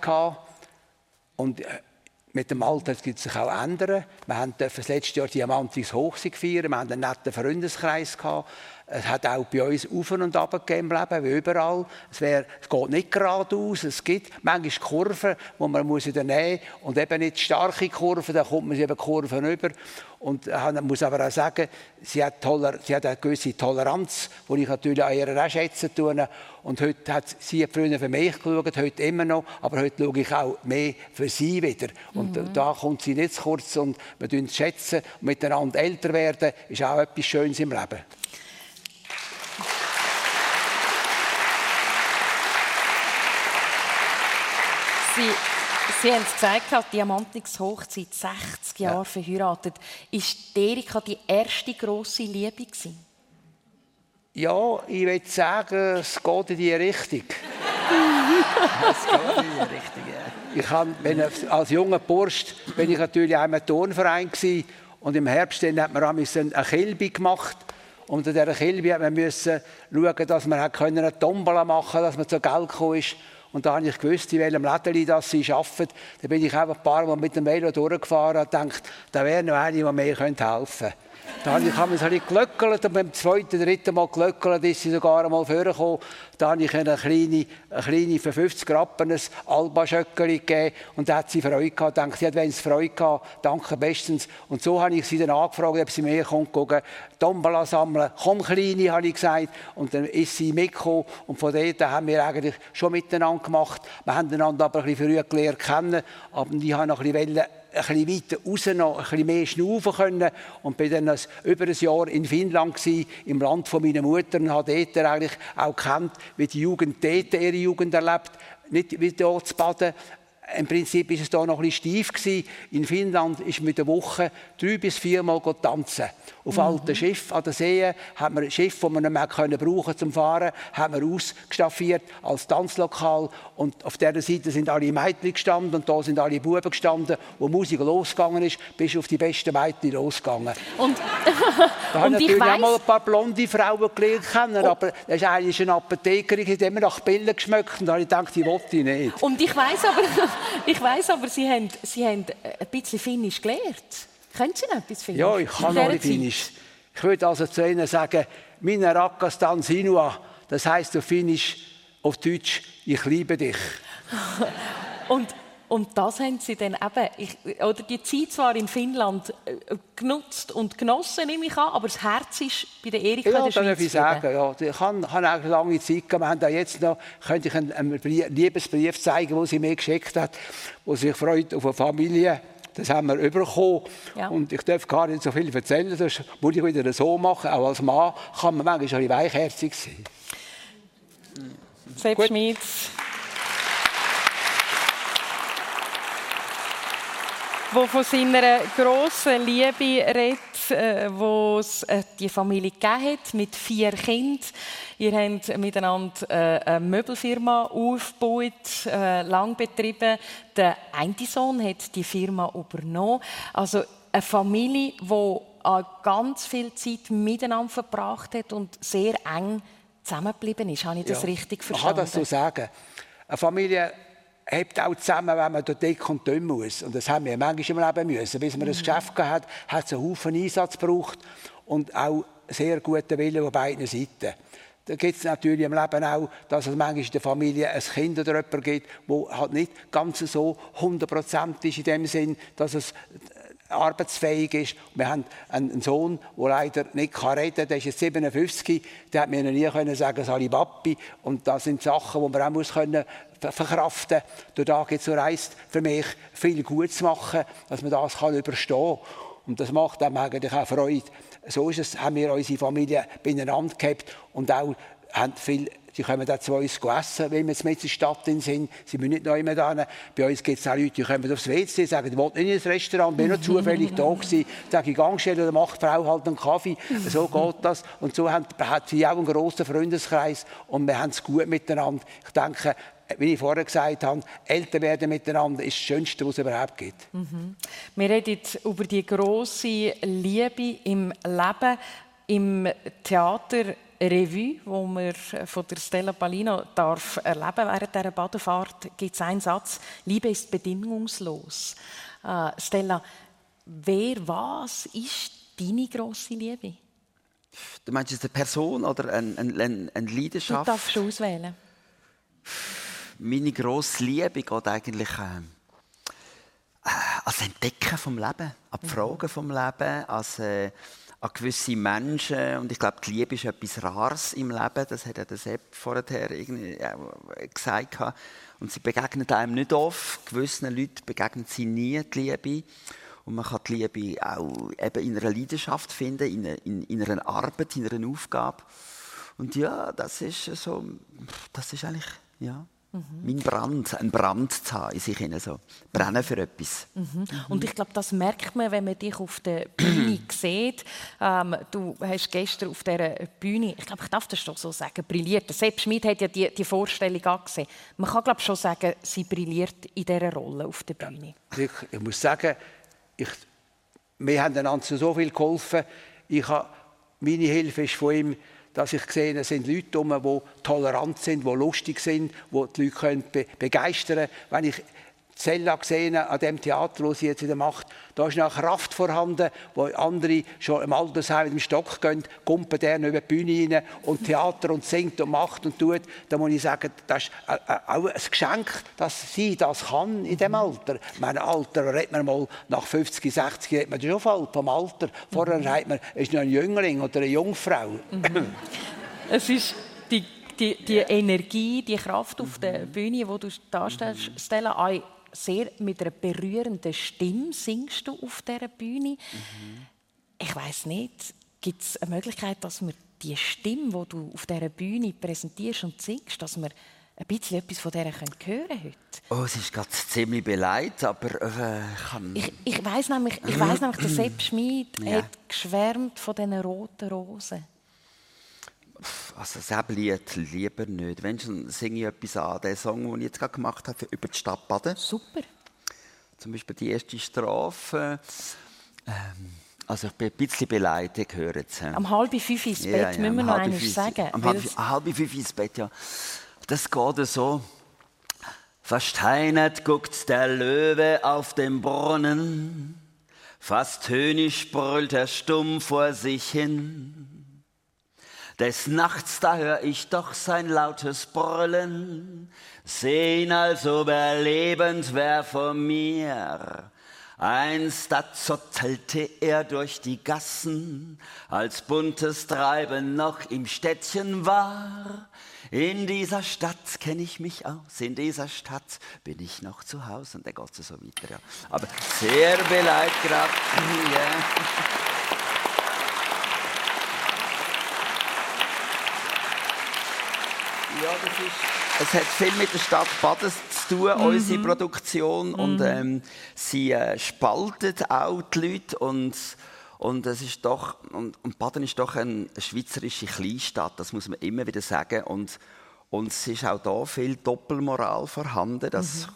und äh, mit dem Alter gibt es sich auch ändern. Wir haben das letzte Jahr Diamantis Hochsee gefeiert, wir haben einen netten Freundeskreis gehabt. Es hat auch bei uns Auf und Ab gegeben im Leben, wie überall. Es, wär, es geht nicht geradeaus. Es gibt manchmal Kurven, die man muss in der Nähe und eben nicht starke Kurven, da kommt man eben Kurven über. Und ich muss aber auch sagen, sie hat, toler, sie hat eine gewisse Toleranz, die ich natürlich an ihr auch schätzen tue. Und heute hat sie früher für mich geschaut, heute immer noch, aber heute schaue ich auch mehr für sie wieder. Und mhm. da kommt sie nicht zu kurz und wir schätzen und miteinander älter werden, ist auch etwas Schönes im Leben. Sie, Sie haben es gesagt, Diamantnix Hochzeit, 60 Jahre ja. verheiratet. Ist Erika die erste grosse Liebe gewesen? Ja, ich würde sagen, es geht in die Richtung. es geht in die Richtung, ja. Ich habe, wenn, als junger Bursch bin ich natürlich auch im Turnverein gewesen, und im Herbst dann hat man eine Kilbe gemacht und in dieser Kilbe musste man schauen, dass man eine Tombola machen konnte, dass man zu Geld gekommen ist. Und da habe ich gewusst, in welchem Läden das sie arbeiten. Da bin ich einfach ein paar Mal mit dem Velo durchgefahren und dachte, da wäre noch eine, die mir helfen könnte. Da habe ich ein bisschen gelöckelt und beim zweiten, dritten Mal gelöckelt ist sie sogar einmal vorgekommen. Da habe ich eine kleine, eine kleine für 50 Rappen ein Alba-Schöckeli gegeben und da hat sie Freude gehabt. Ich dachte, sie hat wenigstens Freude gehabt, danke bestens. Und so habe ich sie dann angefragt, ob sie mir kommt, gucken, Tombola sammeln. Komm, Kleine, habe ich gesagt. Und dann ist sie mitgekommen und von dort haben wir eigentlich schon miteinander gemacht. Wir haben einander aber ein bisschen früher gelernt kennen, aber ich habe noch ein bisschen ein bisschen weiter raus ein bisschen mehr schnaufen können und bin dann über ein Jahr in Finnland gewesen, im Land von meiner Mutter und habe dort eigentlich auch gekannt, wie die Jugend dort ihre Jugend erlebt, nicht wie dort zu baden, im Prinzip ist es da noch ein bisschen steif gewesen. In Finnland ist mit der Woche drei bis viermal tanzen. Auf mhm. alten Schiffen an der See hat man Schiff, das man nicht mehr können brauchen zum Fahren, hat man ausgestaffiert als Tanzlokal. Und auf dieser Seite sind alle Mädchen gestanden und da sind alle Buben gestanden. Wo die Musik losgegangen ist, bist du auf die besten Mädchen losgegangen. Und, da habe ich natürlich weiss... auch mal ein paar blonde Frauen gelernt kennen, oh. aber das ist eigentlich eine Apothekerin, die immer nach Pillen geschmeckt und da habe ich gedacht, die wollte ich nicht. Und ich weiss aber, ich weiss aber Sie, haben, Sie haben ein bisschen Finnisch gelernt. Können Sie noch etwas Finnisch? Ja, ich kann Finnisch. Ich würde also zu Ihnen sagen, meine Rakastan sinua, das heißt auf Finnisch, auf Deutsch, ich liebe dich. und, und das haben Sie dann eben, ich, oder die Zeit zwar in Finnland äh, genutzt und genossen, nehme ich an, aber das Herz ist bei der Erika ja, der Schweiz darf ich sagen. Ja, ich habe, habe auch lange Zeit gehabt. Wir haben da jetzt noch, könnte ich einen, einen Liebesbrief zeigen, den sie mir geschickt hat, wo sie sich freut auf eine Familie. Das haben wir bekommen. Ja. Und ich darf gar nicht so viel erzählen, das muss ich wieder so machen. Auch als Mann kann man manchmal ein bisschen weichherzig sein. Sepp Schmitz. wo von seiner grossen Liebe redet, äh, wo es äh, die Familie gegeben hat mit vier Kindern. Ihr habt miteinander äh, eine Möbelfirma aufgebaut, lang betrieben. Der eine Sohn hat die Firma übernommen. Also eine Familie, die ganz viel Zeit miteinander verbracht hat und sehr eng zusammengeblieben ist. Habe ich das ja, richtig verstanden? Man kann das so sagen. Eine Familie hebt auch zusammen, wenn man durch dick und dünn muss. Und das haben wir manchmal im Leben müssen. Bis man das Geschäft hat, hat es einen Haufen Einsatz gebraucht und auch sehr guten Willen auf beiden Seiten. Da gibt es natürlich im Leben auch, dass es manchmal in der Familie ein Kind oder jemand gibt, wo halt nicht ganz so 100% ist in dem Sinn, dass es arbeitsfähig ist. Wir haben einen Sohn, der leider nicht reden kann. Der ist jetzt 57. Der hat mir noch nie können sagen, Sali Papi. Und das sind Sachen, die man auch muss können verkraften kann. Dadurch geht es reist für mich viel gut zu machen, dass man das kann überstehen kann. Und das macht einem eigentlich auch Freude. So ist es, haben wir unsere Familie beieinander gehabt und auch haben viel Sie kommen auch zu uns essen, wenn wir jetzt mit in der Stadt sind. Sie müssen nicht neu mehr da. Bei uns gibt es auch Leute, die kommen aufs WC, sagen, ich will nicht ins Restaurant, bin nur zufällig da gewesen. Sage ich, Gangstelle, dann macht die Frau halt einen Kaffee. So geht das. Und so hat sie auch einen grossen Freundeskreis und wir haben es gut miteinander. Ich denke, wie ich vorher gesagt habe, älter werden miteinander ist das Schönste, was es überhaupt gibt. Mhm. Wir reden jetzt über die große Liebe im Leben, im Theater Revue, wo man von der Stella Palino darf erleben während dieser Badefahrt, gibt es einen Satz: Liebe ist bedingungslos. Äh, Stella, wer, was ist deine grosse Liebe? Du meinst es eine Person oder eine, eine, eine Leidenschaft? Du darfst auswählen. Meine grosse Liebe geht eigentlich äh, äh, als Entdecken vom Leben, an die mhm. Fragen vom Leben, als äh, an gewisse Menschen. Und ich glaube, die Liebe ist etwas Rares im Leben. Das hat ja der Sepp vorher gesagt. Und sie begegnet einem nicht oft. Gewissen Leuten begegnet sie nie die Liebe. Und man kann die Liebe auch eben in einer Leidenschaft finden, in, in, in einer Arbeit, in einer Aufgabe. Und ja, das ist so, das ist eigentlich, ja. Mhm. Mein Brand, ein Brand zu haben in sich so. Brennen für etwas. Mhm. Und ich glaube, das merkt man, wenn man dich auf der Bühne sieht. Ähm, du hast gestern auf dieser Bühne, ich glaube, ich darf das schon so sagen, brilliert. Sepp Schmid hat ja die, die Vorstellung angesehen. Man kann glaube schon sagen, sie brilliert in dieser Rolle auf der Bühne. Ich, ich muss sagen, ich, wir haben einander so viel geholfen. Ich habe, meine Hilfe ist von ihm dass ich sehe, es sind Leute herum, die tolerant sind, die lustig sind, die die Leute begeistern können. Wenn ich Zella gesehen an dem Theater, das sie jetzt wieder macht. Da ist noch Kraft vorhanden, wo andere schon im Altersheim mit dem Stock gehen, kumpen der über die Bühne rein und Theater und singt und macht und tut. Da muss ich sagen, das ist auch ein Geschenk, dass sie das kann in dem Alter. Mein Alter redet man mal nach 50, 60 redet man schon voll vom Alter. Vorher sagt man, es ist noch ein Jüngling oder eine Jungfrau. Mhm. es ist die die, die Energie, die Kraft auf der Bühne, die du darstellst, Stella, sehr mit einer berührenden Stimme singst du auf dieser Bühne. Mhm. Ich weiß nicht, gibt es eine Möglichkeit, dass wir die Stimme, die du auf dieser Bühne präsentierst und singst, dass wir ein bisschen etwas von dieser hören können heute? Oh, es ist gerade ziemlich beleidigt, aber äh, kann... Ich, ich weiß nämlich, ich weiss nämlich, der Sepp Schmid ja. hat geschwärmt von diesen roten Rosen also das Lied lieber nicht. Wenn schon singe ich etwas an. Den Song, den ich jetzt gerade gemacht habe, über die Stadt Baden. Super. Zum Beispiel die erste Strophe. Ähm, also ich bin ein bisschen beleidigt, hören Sie. Am halb fünf ins Bett, ja, ja, müssen wir noch einmal sagen. Am halb, halb fünf ins Bett, ja. Das geht so. Versteinert guckt der Löwe auf den Brunnen, fast höhnisch brüllt er stumm vor sich hin. Des Nachts da hör ich doch sein lautes Brüllen, sehn als ob er lebend wär vor mir. Einst da zottelte er durch die Gassen, als buntes Treiben noch im Städtchen war. In dieser Stadt kenne ich mich aus, in dieser Stadt bin ich noch zu Hause. Und der geht so weiter, ja. Aber sehr beleidigt gerade. Yeah. Ja, das ist, es hat viel mit der Stadt Baden zu tun, mhm. unsere Produktion. Mhm. Und ähm, sie äh, spaltet auch die Leute. Und, und, es ist doch, und, und Baden ist doch eine schweizerische Kleinstadt, das muss man immer wieder sagen. Und, und es ist auch da viel Doppelmoral vorhanden. Das mhm.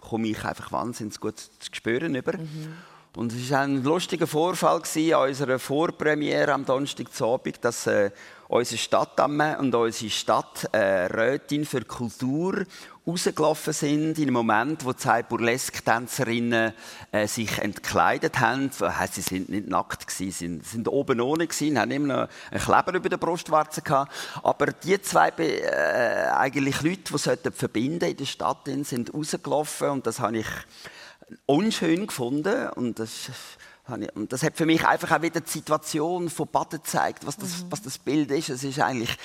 komme ich einfach wahnsinnig gut zu spüren über. Mhm. Und es war ein lustiger Vorfall an unserer Vorpremiere am Donnerstagabend, dass äh, unsere Stadtamme und unsere Stadträtin äh, für Kultur rausgelaufen sind, in einem Moment, wo zwei Burlesque-Tänzerinnen äh, sich entkleidet haben. Äh, sie sind nicht nackt sie sind oben ohne gewesen, haben immer noch einen Kleber über der Brustwarze gehabt. Aber die zwei äh, eigentlich Leute, die sollten verbinden in der Stadt, sind rausgelaufen und das habe ich unschön gefunden und das und das hat für mich einfach auch wieder die Situation von Baden gezeigt, was das, mhm. was das Bild ist. Es ist eigentlich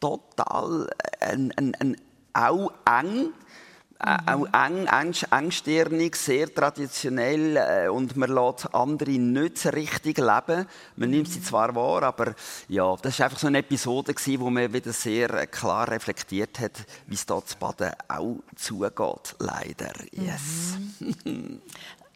total ein, ein, ein auch eng, äh, mhm. auch eng, eng, engstirnig, sehr traditionell äh, und man lässt andere nicht so richtig leben. Man nimmt sie zwar wahr, aber ja, das war einfach so eine Episode gewesen, wo man wieder sehr klar reflektiert hat, wie es dort zu Baden auch zugeht, leider. Yes. Mhm.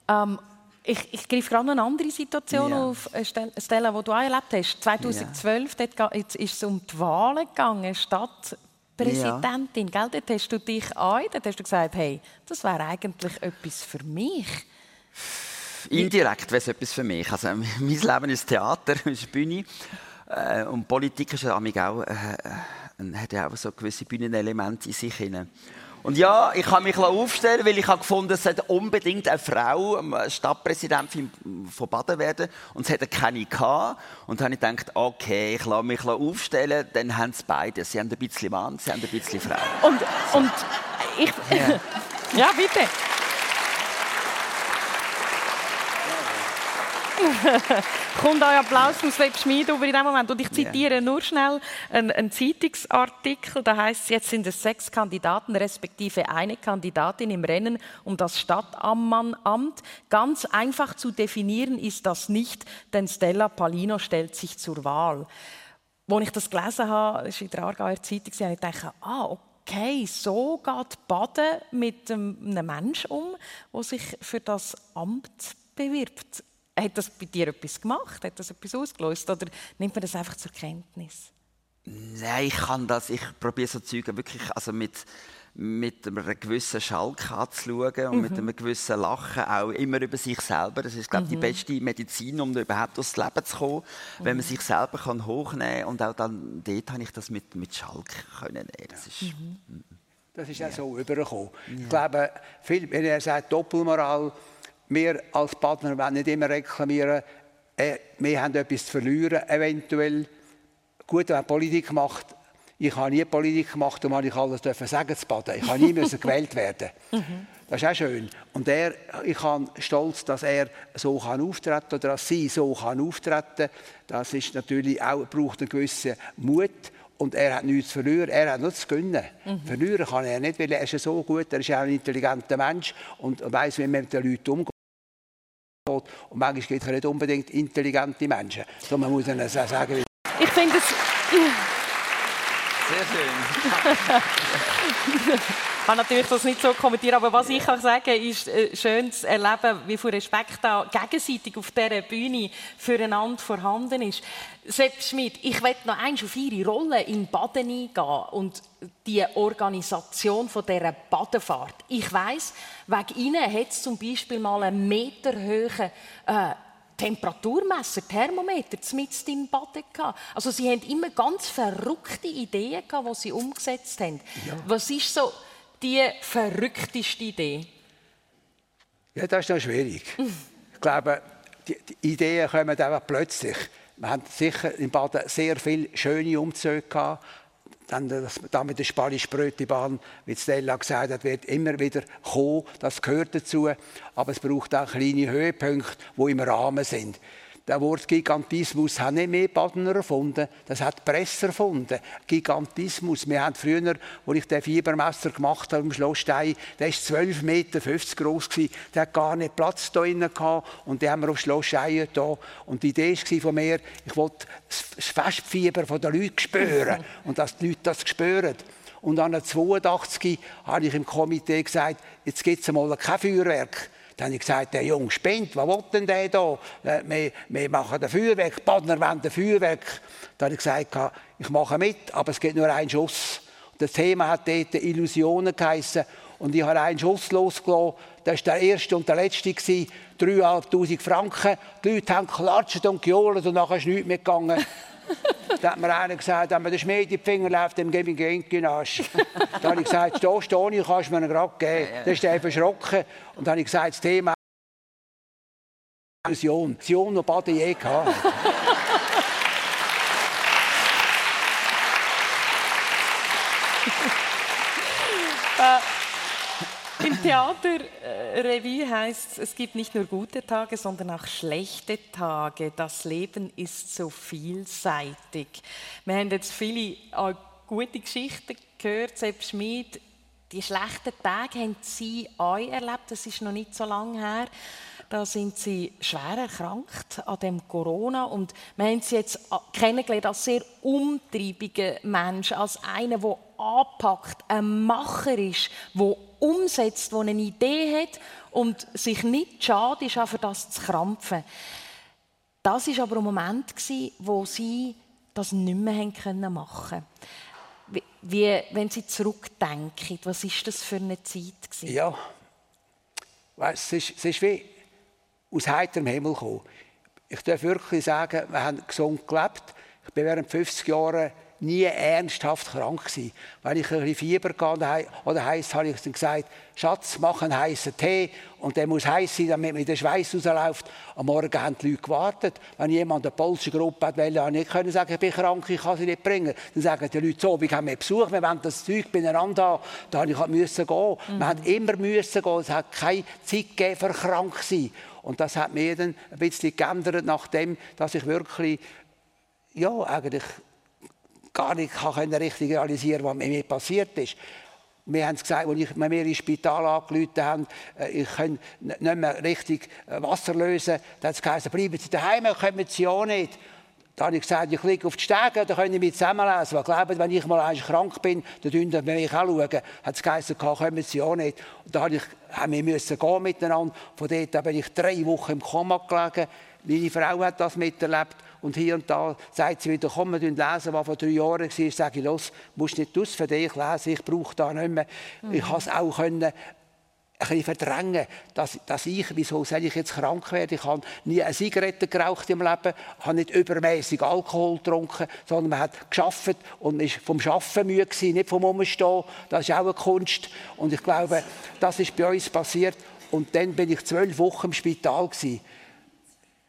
um Ich, ich greife gerade noch eine andere Situation ja. auf, äh, Stella, die du auch erlebt hast. 2012 ja. dort ist es um die Wahlen gegangen, Stadtpräsidentin. Ja. Dort hast du dich an, dort hast du gesagt, hey, das wäre eigentlich etwas für mich. Indirekt wäre es etwas für mich. Also, mein Leben ist Theater, ist Bühne. Äh, und Politik ist ja auch, äh, äh, hat ja auch so gewisse Bühnenelemente in sich. Hinein. Und ja, ich habe mich aufstellen, weil ich habe gefunden, es sollte unbedingt eine Frau ähm, Stadtpräsidentin von Baden werden. Und es hatte keine gehabt. Und dann habe ich gedacht, okay, ich lasse mich aufstellen, dann haben sie beide. Sie haben ein bisschen Mann, sie haben ein bisschen Frau. Und, so. und ich... Ja. ja, bitte. Kommt euer Applaus vom Sweb Schmid über in dem Moment. Und ich zitiere yeah. nur schnell einen, einen Zeitungsartikel. Da heißt es, jetzt sind es sechs Kandidaten, respektive eine Kandidatin im Rennen um das Stadtammannamt. Ganz einfach zu definieren ist das nicht, denn Stella Palino stellt sich zur Wahl. Als ich das gelesen habe, das ist in der Aargauer Zeitung, habe ich gedacht, ah, okay, so geht Baden mit einem Menschen um, der sich für das Amt bewirbt. Hat das bei dir etwas gemacht? Hat das etwas ausgelöst? Oder nimmt man das einfach zur Kenntnis? Nein, ich kann das. Ich probiere so Züge wirklich also mit, mit einem gewissen Schalk anzuschauen und mhm. mit einem gewissen Lachen auch immer über sich selber. Das ist, glaube ich, mhm. die beste Medizin, um überhaupt aufs Leben zu kommen, mhm. wenn man sich selber kann hochnehmen kann. Und auch dann, dort habe ich das mit, mit Schalk können nehmen. Das ist, mhm. mhm. das ist auch ja. so übergekommen. Ja. Ich glaube, viel, wenn er sagt Doppelmoral, wir als Partner wollen nicht immer reklamieren, äh, wir haben etwas zu verlieren, eventuell. Gut, wenn man Politik macht, ich habe nie Politik gemacht, um ich alles dürfen sagen zu baden. Ich habe nie müssen gewählt werden. Mhm. Das ist auch schön. Und er, ich bin stolz, dass er so kann auftreten oder dass sie so kann auftreten. Das ist natürlich auch braucht einen gewissen Mut. Und er hat nichts zu verlieren, er hat nur zu gewinnen. Mhm. Verlieren kann er nicht, weil er ist so gut, er ist auch ein intelligenter Mensch und weiß, wie man mit den Leuten umgeht. Und manchmal gibt es nicht unbedingt intelligente Menschen. So, man muss ihnen sagen, ich finde es... Sehr schön. Ich kann natürlich das nicht so kommentieren, aber was ich kann sagen ist äh, schön zu erleben, wie viel Respekt da gegenseitig auf dieser Bühne füreinander vorhanden ist. Sepp Schmidt, ich möchte noch eins auf Ihre Rolle in Baden eingehen und die Organisation von dieser Badenfahrt. Ich weiss, wegen Ihnen hat es zum Beispiel mal einen meterhohen äh, Temperaturmesser, Thermometer, mit im Baden gehabt. Also Sie haben immer ganz verrückte Ideen gehabt, die Sie umgesetzt haben. Ja. Was ist so die verrückteste Idee? Ja, das ist noch schwierig. ich glaube, die, die Ideen kommen einfach plötzlich. Wir haben sicher in Baden sehr viele schöne Umzüge gehabt. dann das, da mit der Spali-Sprötibahn, wie Stella gesagt hat, wird immer wieder kommen. Das gehört dazu. Aber es braucht auch kleine Höhepunkte, die im Rahmen sind. Das Wort Gigantismus hat nicht mehr Badener erfunden, das hat die Presse erfunden. Gigantismus. Wir haben früher, als ich den Fiebermesser gemacht habe im Schlossstein, der war 12,50 Meter groß. Der hat gar nicht Platz da drinnen gehabt. Und den haben wir auf Schlossstein da. Und die Idee war von mir, ich wollte das Festfieber der Leute spüren. Und dass die Leute das spüren. Und an der 82 habe ich im Komitee gesagt, jetzt gibt es mal kein Feuerwerk. Dann habe ich gesagt, der Junge spinnt, was will denn der da? Äh, wir, wir machen ein Feuerwerk, die Badner wollen ein Feuerwerk. Dann habe ich gesagt, ich mache mit, aber es gibt nur einen Schuss. Das Thema hat dort Illusionen geheissen. Und ich habe einen Schuss losgelassen. Das war der erste und der letzte. 3'500 Franken. Die Leute haben geklatscht und gejohlt und nachher ist nichts mehr gegangen. Da hat mir einer gesagt, wenn mir der Schmied in die Finger läuft, dann gebe ich einen Gengenarsch. da habe ich gesagt, steh, steh, ich kannst du mir einen gerade geben. Dann ist er verschrocken. Und dann habe ich gesagt, das Thema Vision. Vision, die Baden je gehabt Im Theater äh, Revue heißt es gibt nicht nur gute Tage, sondern auch schlechte Tage. Das Leben ist so vielseitig. Wir haben jetzt viele äh, gute Geschichten gehört. Selbst Schmid, die schlechten Tage haben Sie euch erlebt. Das ist noch nicht so lange her. Da sind sie schwer erkrankt an dem Corona und wir haben sie jetzt äh, kennengelernt als sehr umtriebigen Mensch, als einer, der anpackt, ein Macher ist, der umsetzt, der eine Idee hat und sich nicht schade ist, für das zu krampfen. Das war aber ein Moment, wo sie das nicht mehr machen können. Wie, wenn Sie zurückdenken, was ist das für eine Zeit? Ja, es ist, es ist wie aus heiterem Himmel gekommen. Ich darf wirklich sagen, wir haben gesund gelebt. Ich bin während 50 Jahren nie ernsthaft krank gewesen. Wenn ich ein bisschen Fieber hatte oder heiß, habe ich dann gesagt, Schatz, mach einen heißen Tee und der muss heiß sein, damit mir der Schweiß rausläuft. Am Morgen haben die Leute gewartet. Wenn jemand eine polnische Gruppe hat, habe ich nicht sagen, ich bin krank, ich kann sie nicht bringen. Dann sagen die Leute so, wir haben Besuch, wir wollen das Zeug beieinander haben. Da habe ich halt müssen gehen. Mhm. Wir haben immer müssen gehen. Es hat keine Zeit gegeben für krank sein. Und das hat mir dann ein bisschen geändert, nachdem, dass ich wirklich, ja, eigentlich gar nicht kann richtig realisieren was mir passiert ist. Wir haben es gesagt, als ich mir ins Spital angerufen habe, äh, ich kann nicht mehr richtig äh, Wasser lösen. Dann hat es gesagt, bleiben Sie daheim, kommen Sie auch nicht. Da habe ich gesagt, ich liege auf die Stege, dann können wir zusammenlesen. Weil glauben, wenn ich mal eigentlich krank bin, dann schauen wir mich auch. Schauen. Hat es geheißen, kommen Sie auch nicht. Und da haben wir müssen gehen miteinander. Von dort bin ich drei Wochen im Koma gelegen. Meine Frau hat das miterlebt. Und hier und da sagt sie wieder, komm, wir lesen, was vor drei Jahren war. Sage ich, los, musst nicht aus für dich lesen, ich brauche da nicht mehr. Mhm. Ich konnte es auch können, ein bisschen verdrängen, dass, dass ich, wieso soll ich jetzt krank werden? Ich habe nie eine Zigarette geraucht im Leben, habe nicht übermäßig Alkohol getrunken, sondern man hat geschafft und ist vom Schaffen müde gewesen, nicht vom Umstehen. Das ist auch eine Kunst. Und ich glaube, das ist bei uns passiert. Und dann bin ich zwölf Wochen im Spital gewesen.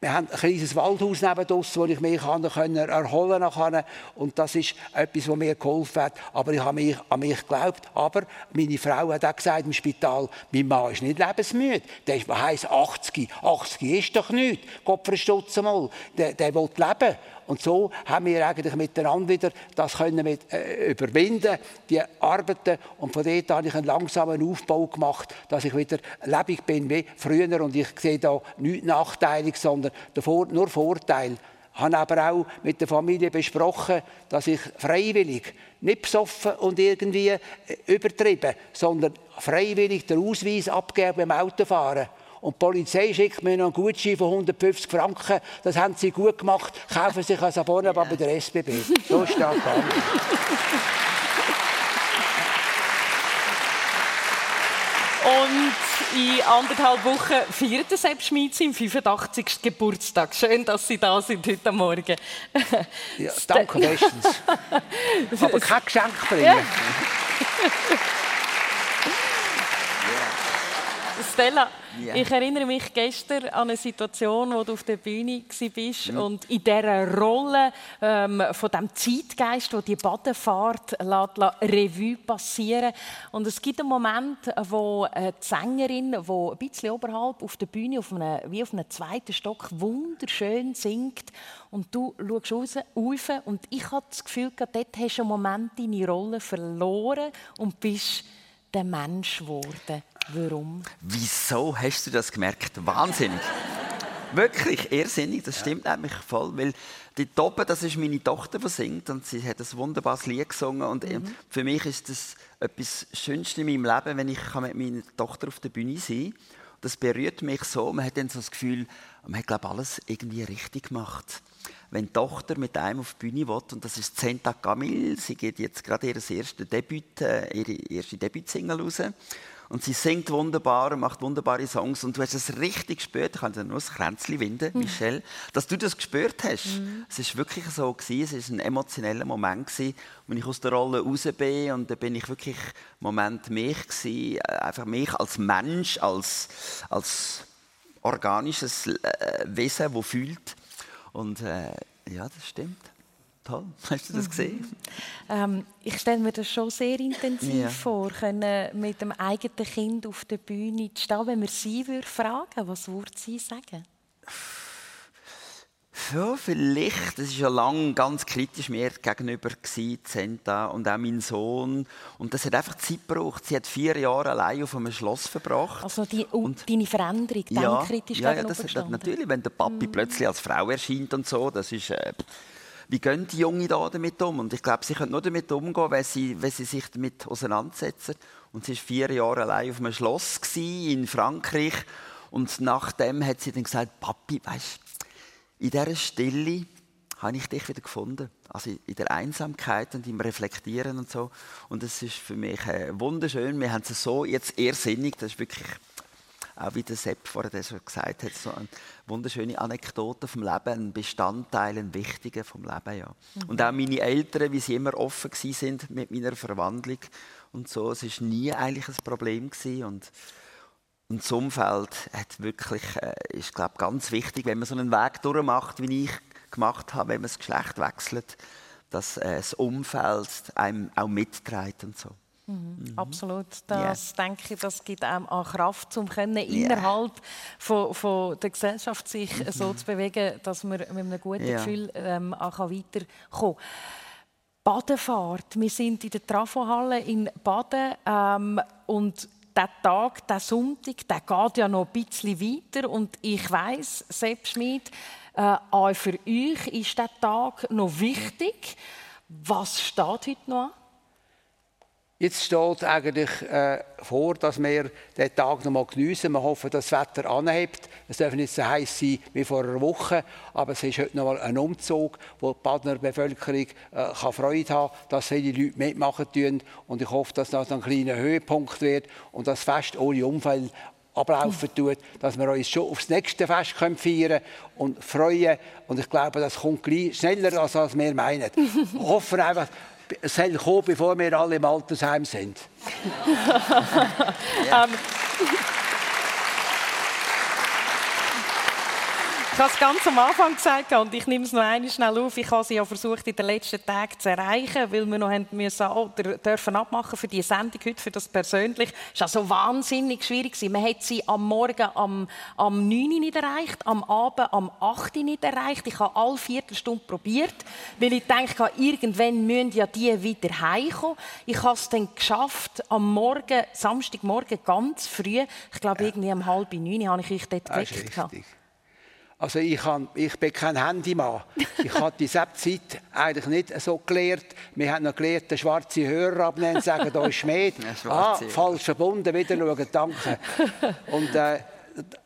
Wir haben ein kleines Waldhaus neben uns, wo ich mich kann, erholen kann. Und das ist etwas, was mir geholfen hat. Aber ich habe mich, an mich geglaubt. Aber meine Frau hat auch gesagt im Spital, mein Mann ist nicht lebensmüde. Der heisst 80? 80 ist doch nichts. Gott verstutze mal. Der, der will leben. Und so haben wir eigentlich miteinander wieder das können mit, äh, überwinden, die Arbeiten. Und von dort habe ich einen langsamen Aufbau gemacht, dass ich wieder lebendig bin wie früher. Und ich sehe da nichts nachteilig, sondern nur Vorteil. Ich habe aber auch mit der Familie besprochen, dass ich freiwillig, nicht besoffen und irgendwie äh, übertrieben, sondern freiwillig den Ausweis abgebe beim Autofahren. Und die Polizei schickt mir noch einen Gutschein von 150 Franken. Das haben sie gut gemacht. Kaufen sich ein Abonnement bei der SBB. So steht das. Und in anderthalb Wochen feiert der Sepp Schmid seinen 85. Geburtstag. Schön, dass Sie da sind heute Morgen. Ja, danke bestens. Aber kein Geschenk bringen. Ja. Stella, yeah. ich erinnere mich gestern an eine Situation, wo du auf der Bühne warst mhm. und in dieser Rolle ähm, von dem Zeitgeist, wo die Badefahrt lässt, lässt Revue passieren Und es gibt einen Moment, wo die Sängerin, die ein bisschen oberhalb auf der Bühne, auf einem, wie auf einem zweiten Stock, wunderschön singt und du schaust raus, und ich habe das Gefühl, dort hast du einen Moment deine Rolle verloren und bist der Mensch geworden. Warum? Wieso hast du das gemerkt? Wahnsinnig. Wirklich irrsinnig, das stimmt ja. nämlich voll, weil die Toppe, das ist meine Tochter, die singt und sie hat ein wunderbares Lied gesungen und mhm. für mich ist das etwas Schönste in meinem Leben, wenn ich mit meiner Tochter auf der Bühne sein kann. Das berührt mich so, man hat dann so das Gefühl, man hat glaube alles irgendwie richtig gemacht wenn die Tochter mit einem auf die Bühne will, und das ist Zenta Camille, sie geht jetzt gerade ihr erstes Debüt, äh, ihre erste Debütsingle raus. Und sie singt wunderbar und macht wunderbare Songs. Und du hast es richtig gespürt, ich kann dir nur das Kränzchen winden, mhm. Michelle, dass du das gespürt hast. Mhm. Es ist wirklich so gewesen, es ist ein emotioneller Moment gewesen, wenn ich aus der Rolle raus bin und da bin ich wirklich Moment mich gewesen, äh, einfach mich als Mensch, als, als organisches äh, Wesen, das fühlt. Und äh, ja, das stimmt. Toll. Hast du das mhm. gesehen? Ähm, ich stelle mir das schon sehr intensiv ja. vor, können mit dem eigenen Kind auf der Bühne stehen. Wenn man sie würde fragen, was würde sie sagen? Ja, vielleicht. Das war ja lange ganz kritisch mir gegenüber, Zenta und auch mein Sohn. Und das hat einfach Zeit gebraucht. Sie hat vier Jahre allein auf einem Schloss verbracht. Also die, und deine Veränderung, ja, dann kritisch ja, ja, das hat natürlich, wenn der Papi mm. plötzlich als Frau erscheint und so, das ist... Äh, wie gehen die Jungen da damit um? Und ich glaube, sie können nur damit umgehen, wenn sie, wenn sie sich damit auseinandersetzen. Und sie war vier Jahre allein auf einem Schloss in Frankreich. Und nachdem hat sie dann gesagt, Papi, weißt in dieser Stille habe ich dich wieder gefunden. Also in der Einsamkeit und im Reflektieren und so. Und das ist für mich äh, wunderschön. Wir haben es so jetzt ehrsinnig, das ist wirklich auch wie der Sepp vorher schon gesagt hat, so eine wunderschöne Anekdote vom Leben, ein Bestandteil, ein wichtiger vom Leben. Ja. Mhm. Und auch meine Eltern, wie sie immer offen sind mit meiner Verwandlung und so, es war nie eigentlich ein Problem gewesen. und und das Umfeld hat wirklich, äh, ist glaube ganz wichtig, wenn man so einen Weg durchmacht, wie ich gemacht habe, wenn man das Geschlecht wechselt, dass äh, das Umfeld einem auch mitträgt und so. Mhm. Absolut. Das yeah. denke ich, das gibt einem auch Kraft, um können, yeah. innerhalb von, von, der Gesellschaft sich mhm. so zu bewegen, dass man mit einem guten yeah. Gefühl ähm, auch weiterkommen kann. Badefahrt. Wir sind in der Trafohalle in Baden ähm, und der Tag, der Sonntag, der geht ja noch ein bisschen weiter. Und ich weiß, Sepp Schmid, äh, auch für euch ist der Tag noch wichtig. Was steht heute noch an? Jetzt steht eigentlich äh, vor, dass wir den Tag noch mal geniessen. Wir hoffen, dass das Wetter anhebt. Es darf nicht so heiß sein wie vor einer Woche, aber es ist heute noch mal ein Umzug, wo die Badner Bevölkerung äh, kann Freude haben dass viele Leute mitmachen können. Und ich hoffe, dass das ein kleiner Höhepunkt wird und das Fest ohne Unfall ablaufen tut, dass wir uns schon aufs nächste Fest können feiern und freuen. Und ich glaube, das kommt schneller, als wir meinen. Wir hoffen einfach, es soll kommen, bevor wir alle im Altersheim sind. ja. ähm. Ich habe es ganz am Anfang gesagt und ich nehme es noch einmal schnell auf. Ich habe sie ja versucht, in den letzten Tagen zu erreichen, weil wir noch haben müssen, oder dürfen abmachen für die Sendung heute, für das persönlich. Es war so wahnsinnig schwierig. Man hat sie am Morgen am, am 9 Uhr nicht erreicht, am Abend am 8 Uhr nicht erreicht. Ich habe alle Viertelstunde probiert, weil ich denke, irgendwann müssen ja die wieder heimkommen. Ich habe es dann geschafft, am Morgen, Samstagmorgen ganz früh, ich glaube irgendwie um halb neun, habe ich euch dort geweckt. Also ich, habe, ich bin kein Handymann. Ich habe die Zeit eigentlich nicht so gelernt. Wir haben noch gelernt, den schwarzen Hörer abnehmen, sagen, da ist Schmied. ah, falsch verbunden, wieder schauen, danke. Und äh,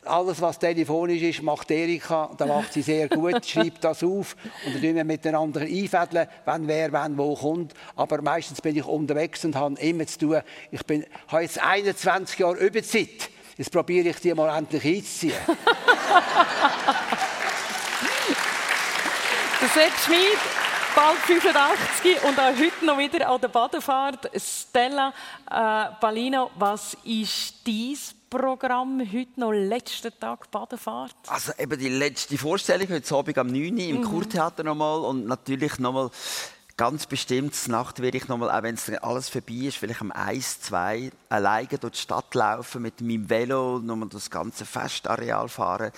alles, was telefonisch ist, macht Erika. Da macht sie sehr gut, schreibt das auf und dann tun wir miteinander einfädeln, wenn wer, wenn wo kommt. Aber meistens bin ich unterwegs und habe immer zu tun. Ich bin, habe jetzt 21 Jahre Überzeit. Jetzt probiere ich die mal endlich einzuziehen. Der Sepp Schmid bald 85 und auch heute noch wieder an der Badefahrt. Stella äh, Palino, was ist dein Programm heute noch letzten Tag Badefahrt? Also eben die letzte Vorstellung heute Abend am 9 Uhr im mhm. Kurtheater nochmal und natürlich nochmal ganz bestimmt Nacht werde ich nochmal, auch wenn es alles vorbei ist, vielleicht am 1, 2 alleine durch die Stadt laufen mit meinem Velo, nochmal das ganze Festareal fahren,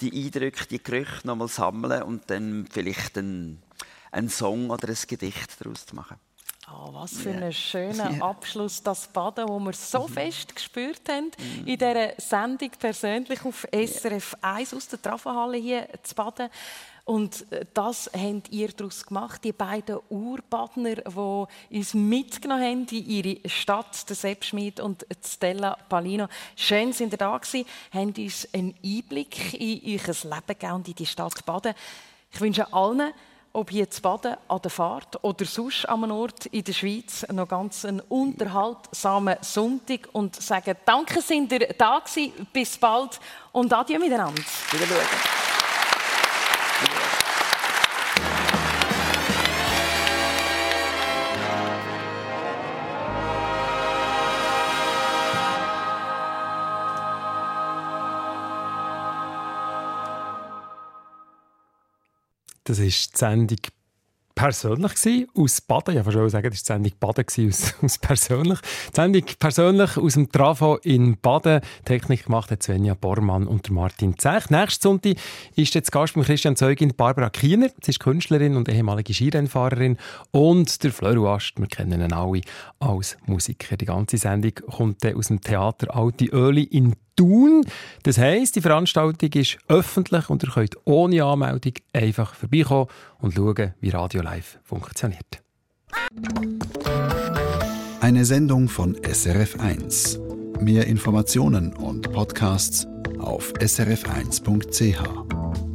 die Eindrücke, die Gerüche nochmal sammeln und dann vielleicht einen, einen Song oder ein Gedicht daraus zu machen. Oh, was für ein schöner Abschluss, das Baden, wo wir so mhm. fest gespürt haben mhm. in dieser Sendung persönlich auf SRF 1 aus der Trafenhalle hier zu baden. Und äh, das habt ihr daraus gemacht, die beiden Urbadner, die uns mitgenommen haben in ihre Stadt, der Seppschmied und Stella Palino. Schön, sind ihr da gewesen, haben uns einen Einblick in euer Leben gegeben und in die Stadt Baden. Ich wünsche allen, ob hier zu Baden an der Fahrt oder sonst an einem Ort in der Schweiz, noch ganz einen unterhaltsamen Sonntag und sagen Danke, sind ihr da gewesen. Bis bald und Adieu miteinander. Wiedersehen. Das ist die Sendung persönlich aus Baden. Ich wollte sagen, das war die Sendung Baden aus, aus persönlich. Die Sendung persönlich aus dem Trafo in Baden. Technik gemacht hat Svenja Bormann und Martin Zech. Nächsten Sonntag ist jetzt Gast von Christian Zeugin Barbara Kiener. Sie ist Künstlerin und ehemalige Skirennfahrerin. Und der Fleur Ast, wir kennen ihn alle als Musiker. Die ganze Sendung kommt aus dem Theater Alte Öli in Thun. Das heisst, die Veranstaltung ist öffentlich und ihr könnt ohne Anmeldung einfach vorbeikommen und schauen, wie Radio Live funktioniert. Eine Sendung von SRF1. Mehr Informationen und Podcasts auf srf1.ch.